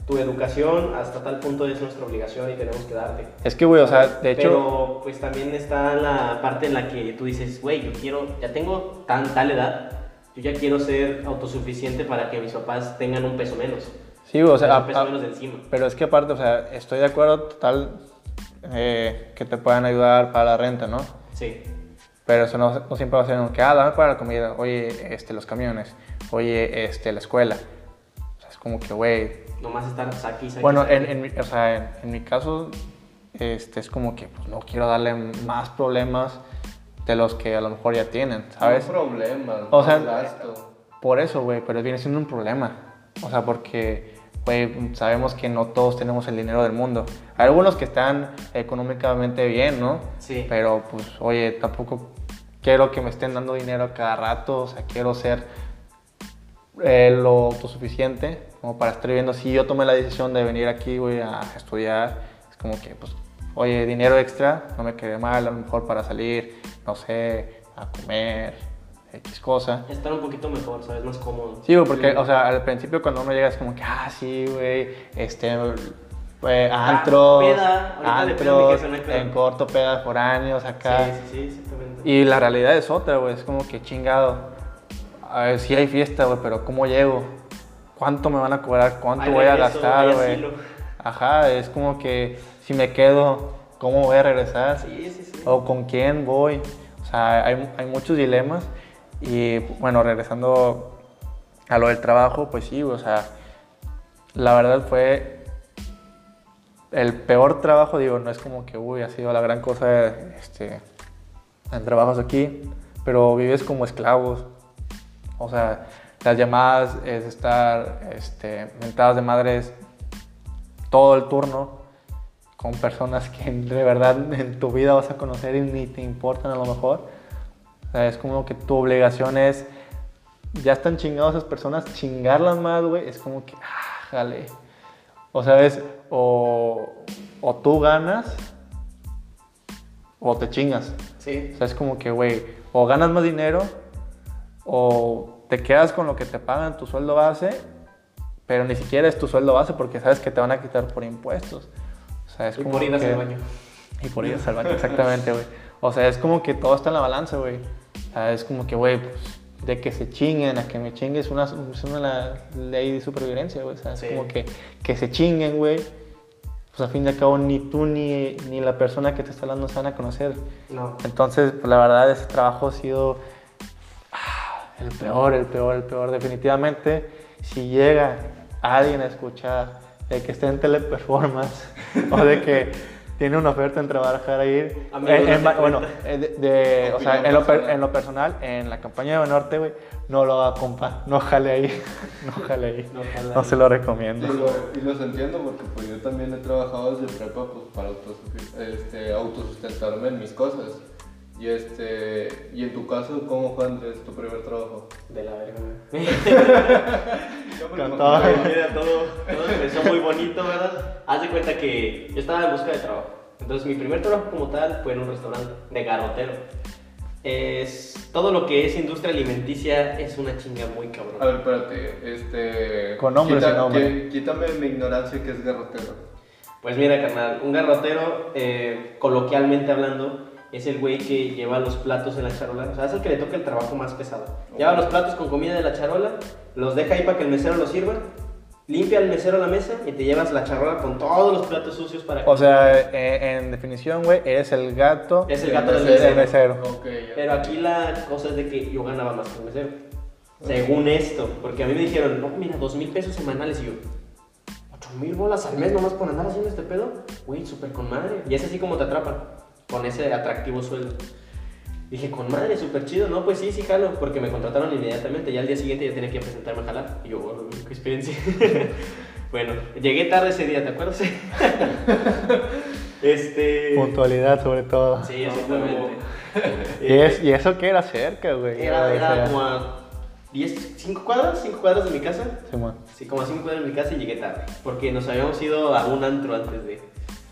tu educación hasta tal punto es nuestra obligación y tenemos que darte. es que, güey, o sea, de hecho... Pero pues también está la parte en la que tú dices, güey, yo quiero, ya tengo tan tal edad, yo ya quiero ser autosuficiente para que mis papás tengan un peso menos. Sí, güey, o sea, un peso a- menos de encima. pero es que aparte, o sea, estoy de acuerdo total eh, que te puedan ayudar para la renta, ¿no? Sí. Pero eso no, no siempre va a ser como que, ah, dame para la comida, oye, este, los camiones, oye, este, la escuela. Como que, güey, Nomás estar saque. Bueno, en, en mi, o sea, en, en mi caso, este, es como que pues, no quiero darle más problemas de los que a lo mejor ya tienen, ¿sabes? No problemas, O sea, gasto. Por eso, güey, pero viene siendo un problema. O sea, porque, güey, sabemos que no todos tenemos el dinero del mundo. Hay algunos que están económicamente bien, ¿no? Sí. Pero, pues, oye, tampoco quiero que me estén dando dinero a cada rato. O sea, quiero ser eh, lo autosuficiente como para estar viviendo. Si yo tomé la decisión de venir aquí, güey, a estudiar, es como que, pues, oye, dinero extra, no me quede mal, a lo mejor para salir, no sé, a comer, X cosa. Estar un poquito mejor, ¿sabes? Más cómodo. Sí, güey, porque, o sea, al principio cuando uno llega es como que, ah, sí, güey, este, eh, antros, Ah, peda, antros, jefe, no en corto, pedas foráneos acá. Sí, sí, sí, exactamente. Y la realidad es otra, güey, es como que chingado. A ver, sí hay fiesta, güey, pero ¿cómo llego? ¿Cuánto me van a cobrar? ¿Cuánto Hay voy a regreso, gastar, güey? Ajá, es como que si me quedo, ¿cómo voy a regresar? Sí, sí, sí. o con quién voy. O sea, hay, hay muchos dilemas. Y bueno, regresando a lo del trabajo, pues sí, o sea, la verdad fue el peor trabajo, digo, no es como que, uy, ha sido la gran cosa este, en trabajos aquí, pero vives como esclavos. O sea, las llamadas es estar este, mentadas de madres todo el turno con personas que de verdad en tu vida vas a conocer y ni te importan a lo mejor. O sea, es como que tu obligación es, ya están chingados esas personas, chingarlas más, güey, es como que, ah, jale. O sabes, o, o tú ganas o te chingas. Sí. O sea, es como que, güey, o ganas más dinero o te quedas con lo que te pagan tu sueldo base, pero ni siquiera es tu sueldo base porque sabes que te van a quitar por impuestos. O sea, es Y como por ir que- al baño. Y por ir al baño, exactamente, güey. O sea, es como que todo está en la balanza, güey. O sea, es como que, güey, pues, de que se chinguen a que me chingue es una, es una la- ley de supervivencia, güey. O sea, es Sí. como que, que se chinguen, güey. Pues a fin de cabo ni tú ni, ni la persona que te está hablando se van a conocer. No. Entonces, pues, la verdad, ese trabajo ha sido el peor, el peor, el peor. Definitivamente, si llega alguien a escuchar de que esté en teleperformance o de que tiene una oferta en trabajar ahí. Amigo, En- bueno, eh, de, de- o sea, en lo, per- personal. en lo personal, en la campaña de Norte, güey, no lo haga, compa. No jale ahí. No jale ahí. No jale No ahí. se lo recomiendo. Y, lo- y los entiendo porque pues yo también he trabajado desde prepa pues, para este, autosustentarme en mis cosas. Y, este, y en tu caso, ¿cómo fue Andrés tu primer trabajo? De la verga, güey. Con todo. Todo, todo empezó muy bonito, ¿verdad? Haz de cuenta que yo estaba en busca de trabajo. Entonces, mi primer trabajo como tal fue en un restaurante de garrotero. Es, todo lo que es industria alimenticia es una chinga muy A cabrón. ver, espérate. Este, Con nombre quita- sin nombre. Quítame mi ignorancia que es garrotero. Pues mira, carnal, un garrotero, eh, coloquialmente hablando, es el güey que lleva los platos en la charola. O sea, es el que le toca el trabajo más pesado. Lleva los platos con comida de la charola, los deja ahí para que el mesero los sirva, limpia el mesero la mesa y te llevas la charola con todos los platos sucios para que... O sea, eh, en definición, güey, eres el gato Es el gato del mesero. Pero aquí la cosa es de que yo ganaba más que el mesero. Según esto, porque a mí me dijeron, no, mira, dos mil pesos semanales y yo, ocho mil bolas al mes nomás por andar haciendo este pedo. Güey, súper con madre. Y es así como te atrapan, con ese atractivo sueldo. Dije, con madre, súper chido. No, pues sí, sí, jalo, porque me contrataron inmediatamente. Ya al día siguiente ya tenía que presentarme a jalar. Y yo, "Oh, qué experiencia. bueno, llegué tarde ese día, ¿te acuerdas? este. Puntualidad, sobre todo. Sí, exactamente. ¿Y, es- y eso que era cerca, güey. Era, era como a 10, 5 cuadras, 5 cuadras de mi casa. Simón. Sí, como a 5 cuadras de mi casa y llegué tarde. Porque nos habíamos ido a un antro antes de.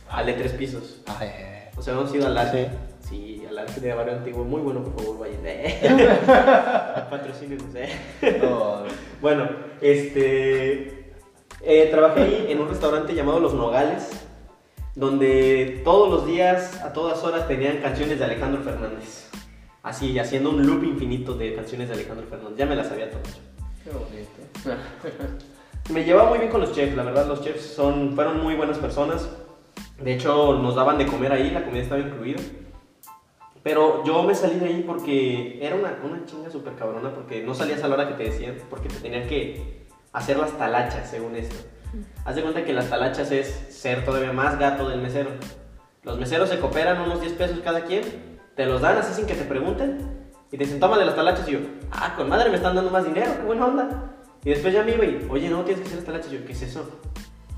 al de tres pisos. Ay, ay, ay. Nos habíamos ido al arque. Sí. Sí, al arque de Barrio Antiguo. Muy bueno, por favor, vayan. Patrocínenos, eh. No, Bueno, este. eh, trabajé ahí en un restaurante llamado Los Nogales, donde todos los días, a todas horas, tenían canciones de Alejandro Fernández. Así, haciendo un loop infinito de canciones de Alejandro Fernández. Ya me las sabía todas. qué bonito. Me llevaba muy bien con los chefs, la verdad, los chefs son, fueron muy buenas personas. De hecho, nos daban de comer ahí, la comida estaba incluida. Pero yo me salí de ahí porque era una, una chinga súper cabrona, porque no salías a la hora que te decían, porque te tenían que hacer las talachas, según esto. Haz de cuenta que las talachas es ser todavía más gato del mesero. Los meseros se cooperan unos 10 pesos cada quien, te los dan así sin que te pregunten, y te dicen, tómale las talachas, y yo, ah, con madre me están dando más dinero, qué buena onda. Y después ya me iba y, oye, no, tienes que hacer las talachas, y yo, ¿qué es eso?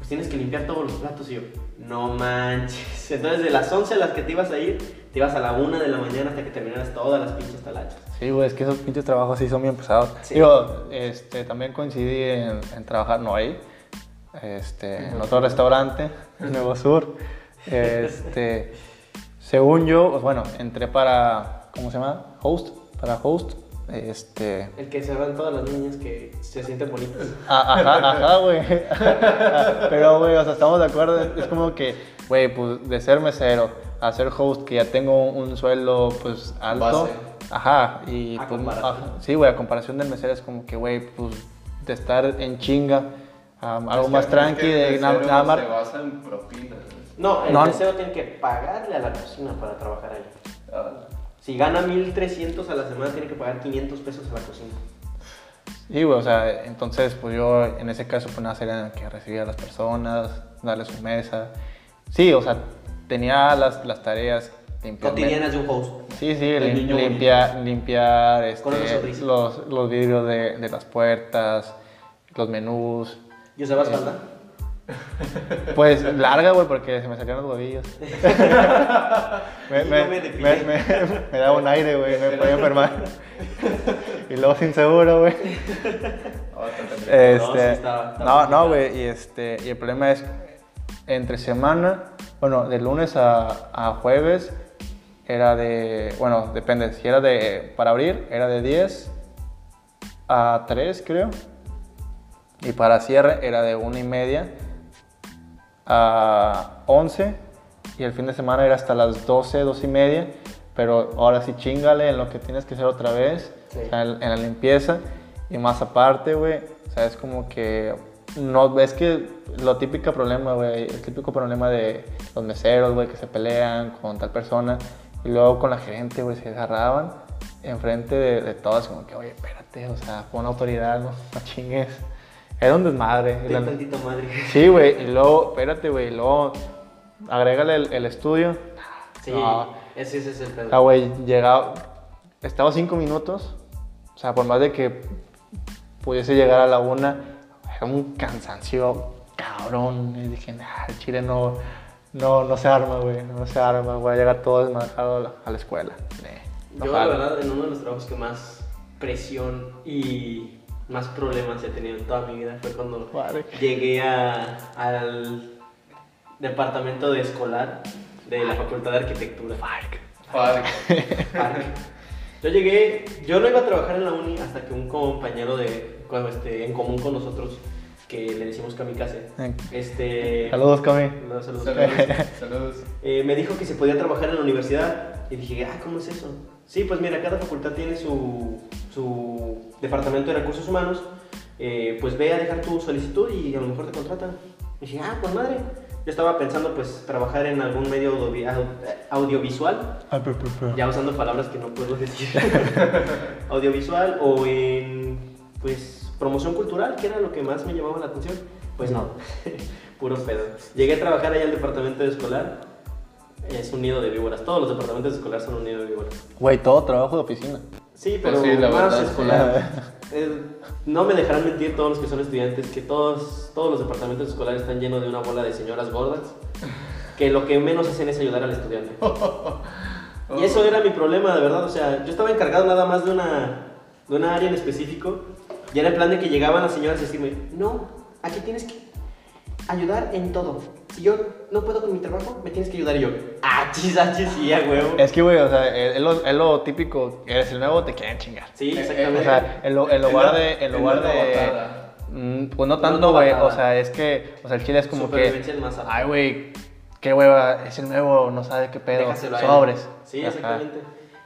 Pues tienes que limpiar todos los platos, y yo, no manches. Entonces de las 11 a las que te ibas a ir, te ibas a la 1 de la mañana hasta que terminaras todas las pinches talachas. Sí, güey, es que esos pinches trabajos sí son bien pesados. Sí. Digo, este, también coincidí en, en trabajar, no ahí, este, en otro restaurante, en Nuevo Sur. Este, según yo, pues bueno, entré para, ¿cómo se llama? Host, para host. Este, El que se van todas las niñas que se sienten bonitas. Ah, Ajá, ajá, güey. Pero, güey, o sea, estamos de acuerdo. Es como que, güey, pues de ser mesero a ser host, que ya tengo un sueldo, pues alto. Base. Ajá, y A pues, ajá, sí, güey, a comparación del mesero es como que, güey, pues de estar en chinga, a algo más tranqui, que de nada más. Se basa en propinas. No, el No. mesero tiene que pagarle a la cocina para trabajar ahí. Ah, Si gana 1300 a la semana, tiene que pagar 500 pesos a la cocina. Sí, güey, o sea, entonces, pues yo en ese caso, pues nada, sería que recibir a las personas, darles su mesa. Sí, o sea, tenía las, las tareas. Cotidianas de un host. Sí, sí, lim- niño limpiar, este, los, los vidrios de, de las puertas, los menús. ¿Y usabas falda? Pues larga, güey, porque se me sacaron los huevillos. me, Y me, no me depilé. me, me- me daba un aire, güey, me podía enfermar. y luego sin seguro, güey. también. Este, no, no, güey, y, este, y el problema es, entre semana, bueno, de lunes a, a jueves, era de, bueno, depende, si era de, para abrir, era de 10 a 3, creo, y para cierre era de 1 y media a 11, y el fin de semana era hasta las 12, 12 y media, pero ahora sí chingale en lo que tienes que hacer otra vez, Sí. o sea, en, en la limpieza, y más aparte, güey, o sea, es como que no ves que lo típico problema, güey, el típico problema de los meseros, güey, que se pelean con tal persona y luego con la gerente, güey, se agarraban enfrente de, de todas, como que, oye, espérate, o sea, pon autoridad, no, no chingues. Era un desmadre. la- Ten tantito madre. Sí, güey, y luego, espérate, güey, y luego agrégale el, el estudio. Sí, No. ese, ese es el pedo. Ah, güey, llegaba, estaba cinco minutos, o sea, por más de que pudiese llegar a la una, era un cansancio cabrón. Y dije, nah, el chile no, no, no se arma, güey, no se arma, voy a llegar todo desmadejado a la, a la escuela. Nah, no Yo, la jalo. verdad, en uno de los trabajos que más presión y más problemas he tenido en toda mi vida fue cuando llegué a- al departamento de escolar de la Facultad de Arquitectura. Fuck. Parque. Yo llegué, yo no iba a trabajar en la uni hasta que un compañero de, este, en común con nosotros, que le decimos kamikaze, este... Saludos, Cami. No, saludos. Saludos. Saludos. Eh, me dijo que se podía trabajar en la universidad y dije, ah, ¿cómo es eso? Sí, pues mira, cada facultad tiene su, su departamento de recursos humanos, eh, pues ve a dejar tu solicitud y a lo mejor te contratan. Y dije, ah, pues madre. Yo estaba pensando pues trabajar en algún medio audio- au- audiovisual, Ay, pero, pero, pero. ya usando palabras que no puedo decir, audiovisual o en pues promoción cultural, que era lo que más me llamaba la atención. Pues no, puro pedo. Llegué a trabajar allá al departamento de escolar, es un nido de víboras, todos los departamentos de escolar son un nido de víboras. Güey, todo trabajo de oficina. Sí, Pues pero sí, la más verdad, sí. escolar. Eh, no me dejarán mentir todos los que son estudiantes que todos, todos los departamentos escolares están llenos de una bola de señoras gordas que lo que menos hacen es ayudar al estudiante. Y eso era mi problema, de verdad. O sea, yo estaba encargado nada más de una, de una área en específico. Y era el plan de que llegaban las señoras y decirme, no, aquí tienes que ayudar en todo. Si yo no puedo con mi trabajo, me tienes que ayudar. Y yo, ah, chis, ah, chis, sí, a huevo. Es que, güey, o sea, es lo, es lo típico, eres el nuevo, te quieren chingar. Sí, Eh, eh, exactamente. O sea, en, lo- en lugar de. En Es lugar una de mm, pues no No tanto, güey. O sea, es que. O sea, el chile es como que. Ay, güey, qué hueva, es el nuevo, no sabe qué pedo. Déjaselo a él. Sobres. Sí, Ajá. exactamente.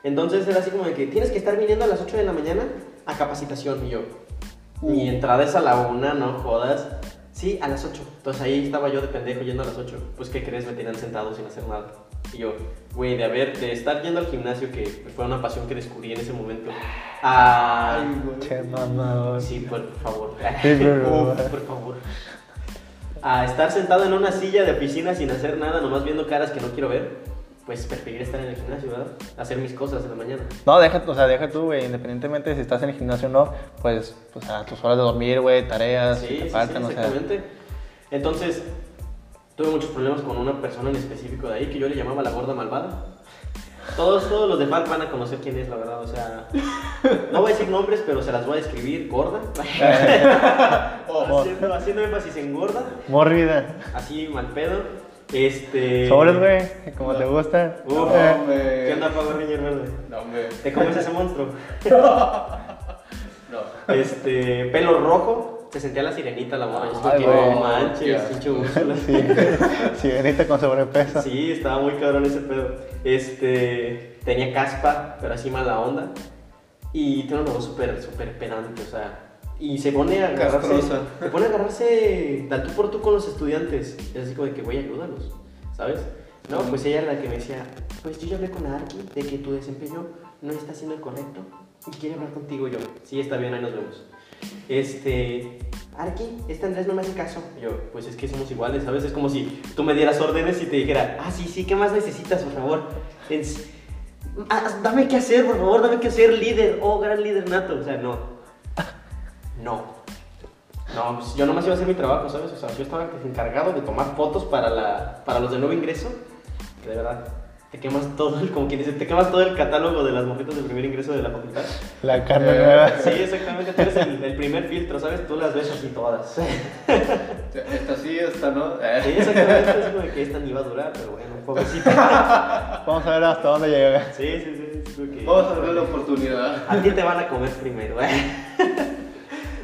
Entonces era así como de que tienes que estar viniendo a las 8 de la mañana a capacitación. Y yo, mi entrada es a la 1, no jodas. Sí, a las 8. Entonces ahí estaba yo de pendejo yendo a las 8. Pues, ¿qué crees? Me tenían sentado sin hacer nada. Y yo, güey, de haber, de estar yendo al gimnasio, que fue una pasión que descubrí en ese momento, a... Ay, güey. Che, mamador. Sí, por favor. Sí, por favor. A estar sentado en una silla de oficina sin hacer nada, nomás viendo caras que no quiero ver, pues preferiría estar en el gimnasio, ¿verdad? Hacer mis cosas en la mañana. No, deja, o sea, deja tú, güey, independientemente de si estás en el gimnasio o no, pues, pues a tus horas de dormir, güey, tareas, Sí, si te sí, faltan, sí, o sea. exactamente. Entonces, tuve muchos problemas con una persona en específico de ahí que yo le llamaba la gorda malvada. Todos, todos los de FAC van a conocer quién es, la verdad. O sea, no voy a decir nombres, pero se las voy a describir. Gorda. haciendo, haciendo énfasis en gorda. Mórbida. Así, mal pedo. Este. Sobres, güey, como te gusta. Uf, No, Eh. ¿Qué onda, Power Ranger verde? No, hombre. ¿Te comes ese monstruo? No. Este, pelo rojo. Se sentía la sirenita, la morra. No manches, pinche Úrsula. Sí, sirenita con sobrepeso. Sí, estaba muy cabrón ese pedo. Este, tenía caspa, pero así mala onda. Y tiene una voz súper, súper pedante, o sea. Y se pone a agarrarse. Castrosa. Se pone a agarrarse de tú por tú con los estudiantes. Es así como de que, güey, ayúdalos, ¿sabes? No, pues ella era la que me decía, pues yo ya hablé con Arki de que tu desempeño no está siendo el correcto y quiere hablar contigo. Yo, sí, está bien, ahí nos vemos. Este, Arki, este Andrés no me hace caso. Yo, pues es que somos iguales, ¿sabes? Es como si tú me dieras órdenes y te dijera, ah, sí, sí, ¿qué más necesitas, por favor? Es- ah, dame qué hacer, por favor, dame qué hacer, líder, oh, gran líder nato. O sea, no. No. No, pues yo nomás iba a hacer mi trabajo, ¿sabes? O sea, yo estaba encargado de tomar fotos para, la, para los de nuevo ingreso. Que de verdad, te quemas todo, el, como quien dice, te quemas todo el catálogo de las morritas de primer ingreso de la facultad. La carne Eh, nueva. Sí, exactamente, tú eres el, el primer filtro, ¿sabes? Tú las ves así todas. Sí, Esta sí, esta no. Eh. exactamente, es como que esta ni va a durar, pero bueno, pobrecita. Vamos a ver hasta dónde llega. Sí, sí, sí, Vamos a darle la oportunidad. A ti te van a comer primero, ¿eh?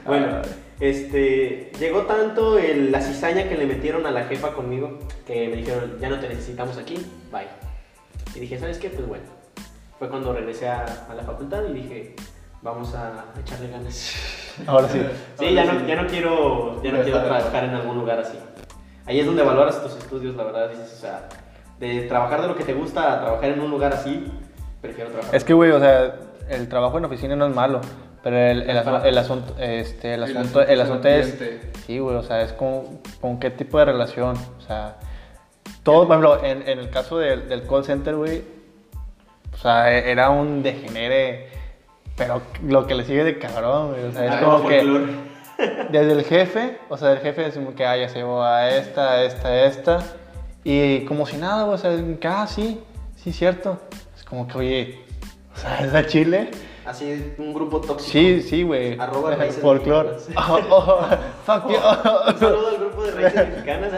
Bueno, este, llegó tanto el- la cizaña que le metieron a la jefa conmigo que me dijeron, ya no te necesitamos aquí, bye. Y dije, ¿sabes qué? Pues bueno. Fue cuando regresé a, a la facultad y dije, vamos a echarle ganas. Ahora sí. Sí, ya no, ya no quiero, ya no quiero trabajar en algún lugar así. Ahí es donde valoras tus estudios, la verdad, dices, o sea, de trabajar de lo que te gusta a trabajar en un lugar así, prefiero trabajar. Es que, güey, o sea, el trabajo en oficina no es malo, pero el, el, asu- el asunto, este, el asunto, asunto el es el asunto es, sí, güey, o sea, es con, con qué tipo de relación, o sea, todo, por ejemplo, en, en el caso del, del call center, güey, o sea, e- era un degenere, pero lo que le sigue de cabrón, güey. O sea, es Ah, como que folclore. desde el jefe, o sea, el jefe es como que, ah, ya se llevó a esta, a esta, a esta, y como si nada, güey, o sea, es como que, ah, sí, sí, cierto. Es como que, oye, o sea, es a Chile. Así, un grupo tóxico. Sí, sí, güey. Arroba raíces mexicanas. Oh, oh, fuck you. Un saludo al grupo de raíces mexicanas.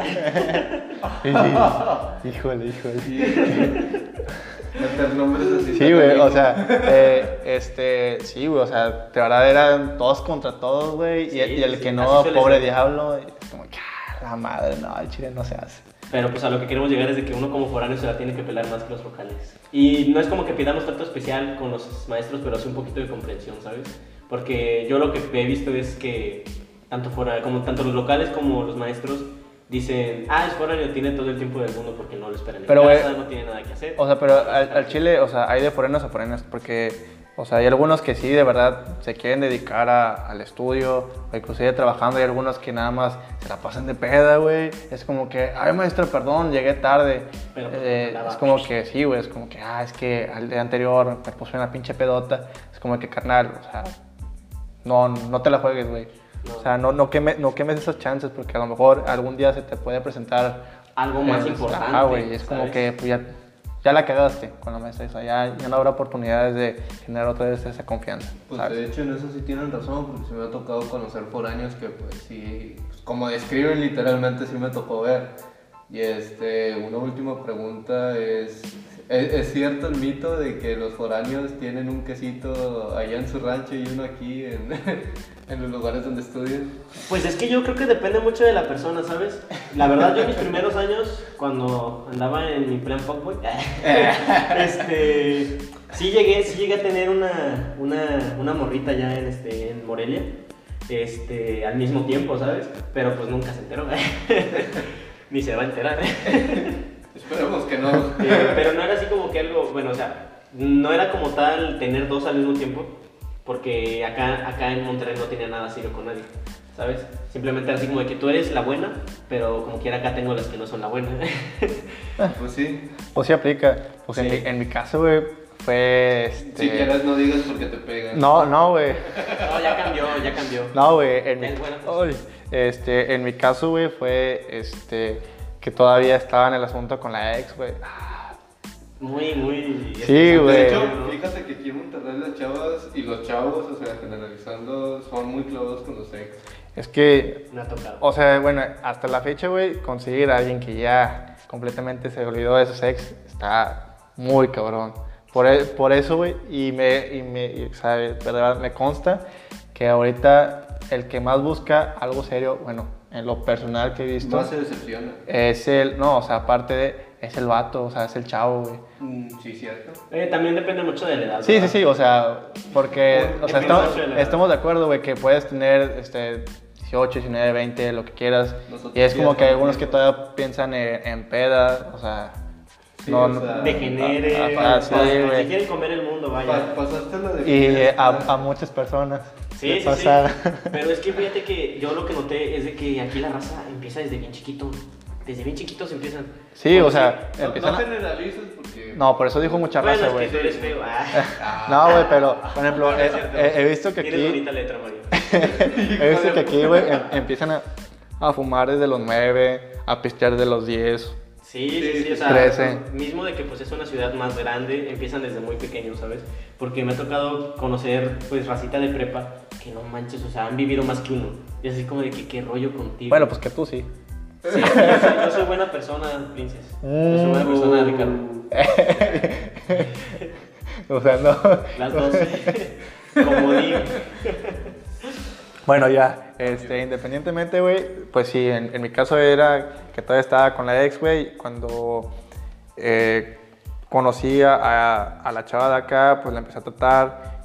Sí, sí. Híjole, híjole. Meter nombres así. Sí, güey, o sea, eh, este, sí, güey, o sea, de verdad eran todos contra todos, güey, Sí, y, y el sí, que no, pobre diablo, es como que, ah, la madre, no, el chile no se hace. Pero pues a lo que queremos llegar es de que uno como foráneo se la tiene que pelar más que los locales. Y no es como que pidamos trato especial con los maestros, pero sí un poquito de comprensión, ¿sabes? Porque yo lo que he visto es que tanto, fora, como, tanto los locales como los maestros dicen, ah, es foráneo, tiene todo el tiempo del mundo porque no lo esperan en Pero, casa, güey, no tiene nada que hacer. O sea, pero al, al chile, o sea, hay de forenos a forenos, porque, o sea, hay algunos que sí, de verdad, se quieren dedicar a- al estudio, o inclusive trabajando, hay algunos que nada más se la pasan de peda, güey, es como que, ay, maestro, perdón, llegué tarde. Pero, pues, Eh, es como que, sí, güey, es como que, ah, es que al día anterior me puse una pinche pedota, es como que, carnal, o sea, no, no te la juegues, güey. No. O sea, no, no, queme- no quemes esas chances, porque a lo mejor algún día se te puede presentar Algo más eh, importante. Ajá, güey. Es como que pues, ya, ya la cagaste con la sea, ya, ya no habrá oportunidades de generar otra vez esa confianza. Pues ¿sabes? de hecho en eso sí tienen razón, porque se me ha tocado conocer foráneos que pues sí, pues, como describen literalmente sí me tocó ver. Y este, una última pregunta es, ¿es, es cierto el mito de que los foráneos tienen un quesito allá en su rancho y uno aquí en, en los lugares donde estudian? Pues es que yo creo que depende mucho de la persona, ¿sabes? La verdad, yo en mis primeros años, cuando andaba en mi plan fuckboy, este, sí llegué, sí llegué a tener una, una, una morrita ya en, este, en Morelia, este, al mismo tiempo, ¿sabes? Pero pues nunca se enteró, ni se va a enterar. Esperemos que no. Eh, pero no era así como que algo, bueno, o sea, no era como tal tener dos al mismo tiempo, porque acá, acá en Monterrey no tenía nada serio con nadie, ¿sabes? Simplemente era así como de que tú eres la buena, pero como quiera acá tengo las que no son la buena. Pues sí, Pues sí aplica. Pues en, mi, en mi caso, güey, fue este... si quieres no digas porque te pegan. No, no, güey. no, ya cambió, ya cambió. No, güey. En mi, Es buena cosa. Ay, este, en mi caso, güey, fue este, que todavía estaba en el asunto con la ex, güey. Muy, muy... Sí, güey. De hecho, fíjate que aquí en Monterrey las chavas y los chavos, o sea, generalizando, son muy clavados con los ex. Es que Me ha tocado. O sea, bueno, hasta la fecha, güey, conseguir a alguien que ya completamente se olvidó de sus ex está muy cabrón. Por, e- por eso, güey, y me, y me, me consta que ahorita el que más busca algo serio, bueno, en lo personal que he visto, Más se decepciona. es el, no, o sea, aparte de, es el vato, o sea, es el chavo, güey. Mm, sí, cierto. Eh, también depende mucho de la edad. Sí, sí, ¿verdad? sí, o sea, porque, o sea, estamos, de estamos de acuerdo, güey, que puedes tener, este, 18, 19, 20, lo que quieras. Nosotros y es como que algunos que todavía piensan en, en peda, o sea, Sí, no, o no- sea, Degenere, Ajá, sí, pues, güey. si quieren comer el mundo, vaya. Pa- pasaste la de y fiesta. a, a muchas personas. Sí, sí, sí. Pero es que fíjate que yo lo que noté es de que aquí la raza empieza desde bien chiquito. Desde bien chiquitos empiezan. Sí, o sea, No, empiezan no a- generalices porque... No, por eso dijo mucha Bueno, raza, es güey. que tú eres feo. Ah. No, güey, pero, por ejemplo, No, no es he, he- visto que Tienes aquí, bonita letra, Mario. he visto que aquí, güey, em- empiezan a, a fumar desde los 9, a pistear desde los 10. Sí, sí, sí, o sea, 13. mismo de que pues es una ciudad más grande, empiezan desde muy pequeños, ¿sabes? Porque me ha tocado conocer pues racita de prepa que no manches, o sea, han vivido más que uno. Y es así como de que qué rollo contigo. Bueno, pues que tú sí. Sí, yo, soy, yo soy buena persona, Princes. Yo soy buena persona, Mm. Ricardo. o sea, no. Las dos. Como digo. Bueno, ya, este, independientemente, güey, pues sí, en, en mi caso era que todavía estaba con la ex, güey, cuando eh, conocí a, a- la chava de acá, pues la empecé a tratar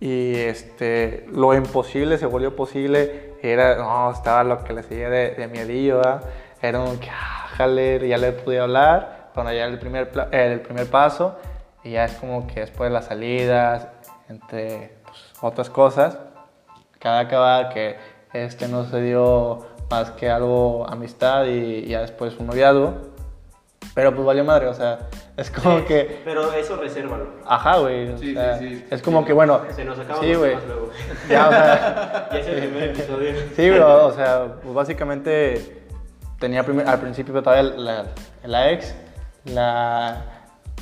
y este, lo imposible se volvió posible, era, no, estaba lo que le seguía de, de miedillo, ¿verdad? era un ah, jale, ya le pude hablar, cuando ya el primer, el primer paso, y ya es como que después de las salidas, entre pues, otras cosas, cada acabar que este no se dio más que algo amistad y, y ya después un noviazgo. Pero pues valió madre, o sea, es como Sí, que, Pero eso resérvalo. ajá, güey. Sí, sea, sí, sí. Es como que, bueno, Se nos acaban sí, güey. luego. Ya, o sea, Ya es el primer episodio. Sí, bro, o sea, pues básicamente tenía primer- al principio todavía la, la ex, la,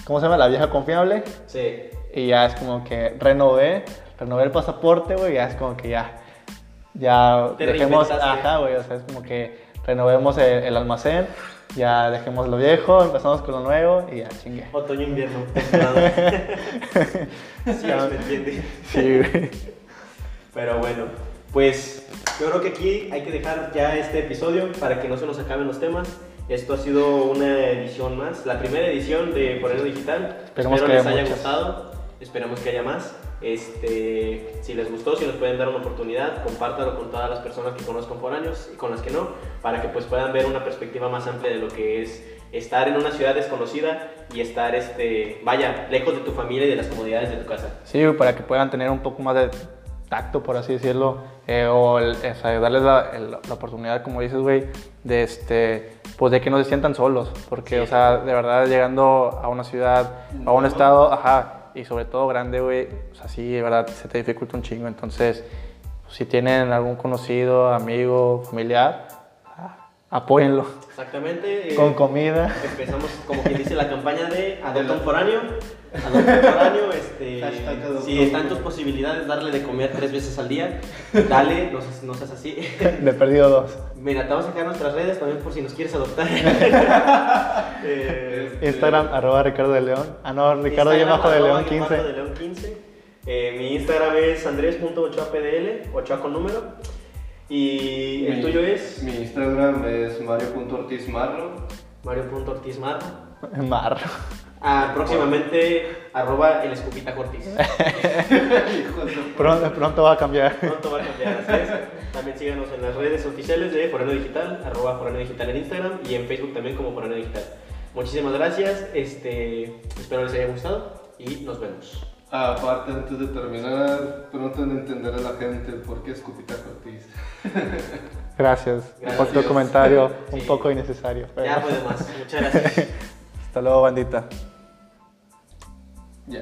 ¿cómo se llama? La vieja confiable, Sí. y ya es como que renové, renové el pasaporte, güey, ya es como que ya, ya Te dejemos, ajá, güey, o sea, es como que renovemos el, el almacén, ya dejemos lo viejo, empezamos con lo nuevo y ya chingue. Otoño, invierno, sí, me entiende. Sí, güey. Pero bueno, pues yo creo que aquí hay que dejar ya este episodio para que no se nos acaben los temas. Esto ha sido una edición más, la primera edición de Forero Digital. Esperemos Espero que les haya haya muchas. gustado. Esperamos que haya más. Este, si les gustó, si nos pueden dar una oportunidad, compártalo con todas las personas que conozcan foráneos y con las que no, para que pues puedan ver una perspectiva más amplia de lo que es estar en una ciudad desconocida y estar, este, vaya, lejos de tu familia y de las comodidades de tu casa. Sí, para que puedan tener un poco más de tacto, por así decirlo, eh, o, el- o sea, darles la, el- la oportunidad, como dices, güey, de este, pues de que no se sientan solos, porque, Sí. o sea, de verdad, llegando a una ciudad, a un No. estado, ajá, y sobre todo grande, güey, o sea, sí, de verdad, se te dificulta un chingo, entonces, si tienen algún conocido, amigo, familiar, apóyenlo, Exactamente. eh, con comida. Empezamos, como quien dice, la campaña de un foráneo. Adopta un foráneo, este, Hashtag si están tus posibilidades darle de comer tres veces al día, dale, no seas, no seas así. Le he perdido dos. Mira, te vamos a dejar nuestras redes también por si nos quieres adoptar. Eh, Instagram, arroba Ricardo de León. Ah, no, Ricardo y Instagram, abajo de León guion bajo 15. de León 15. Eh, mi Instagram es andres.ochoapdl, ochoa con número. Y el tuyo es Mi Instagram es mario.ortizmarro. mario.ortizmar. Mar. Ah, próximamente, arroba el escupita cortis. Pronto, pronto va a cambiar. Pronto va a cambiar, así es. También síganos en las redes oficiales de Forano Digital, arroba Forano Digital en Instagram y en Facebook también como Forano Digital. Muchísimas gracias, este, espero les haya gustado y nos vemos. Aparte, antes de terminar, pronto en entender a la gente por qué Escupita Cortiz. Gracias. Gracias. Por tu comentario un Sí. poco innecesario. pero- Ya de más, muchas gracias. Hasta luego, bandita. Ya.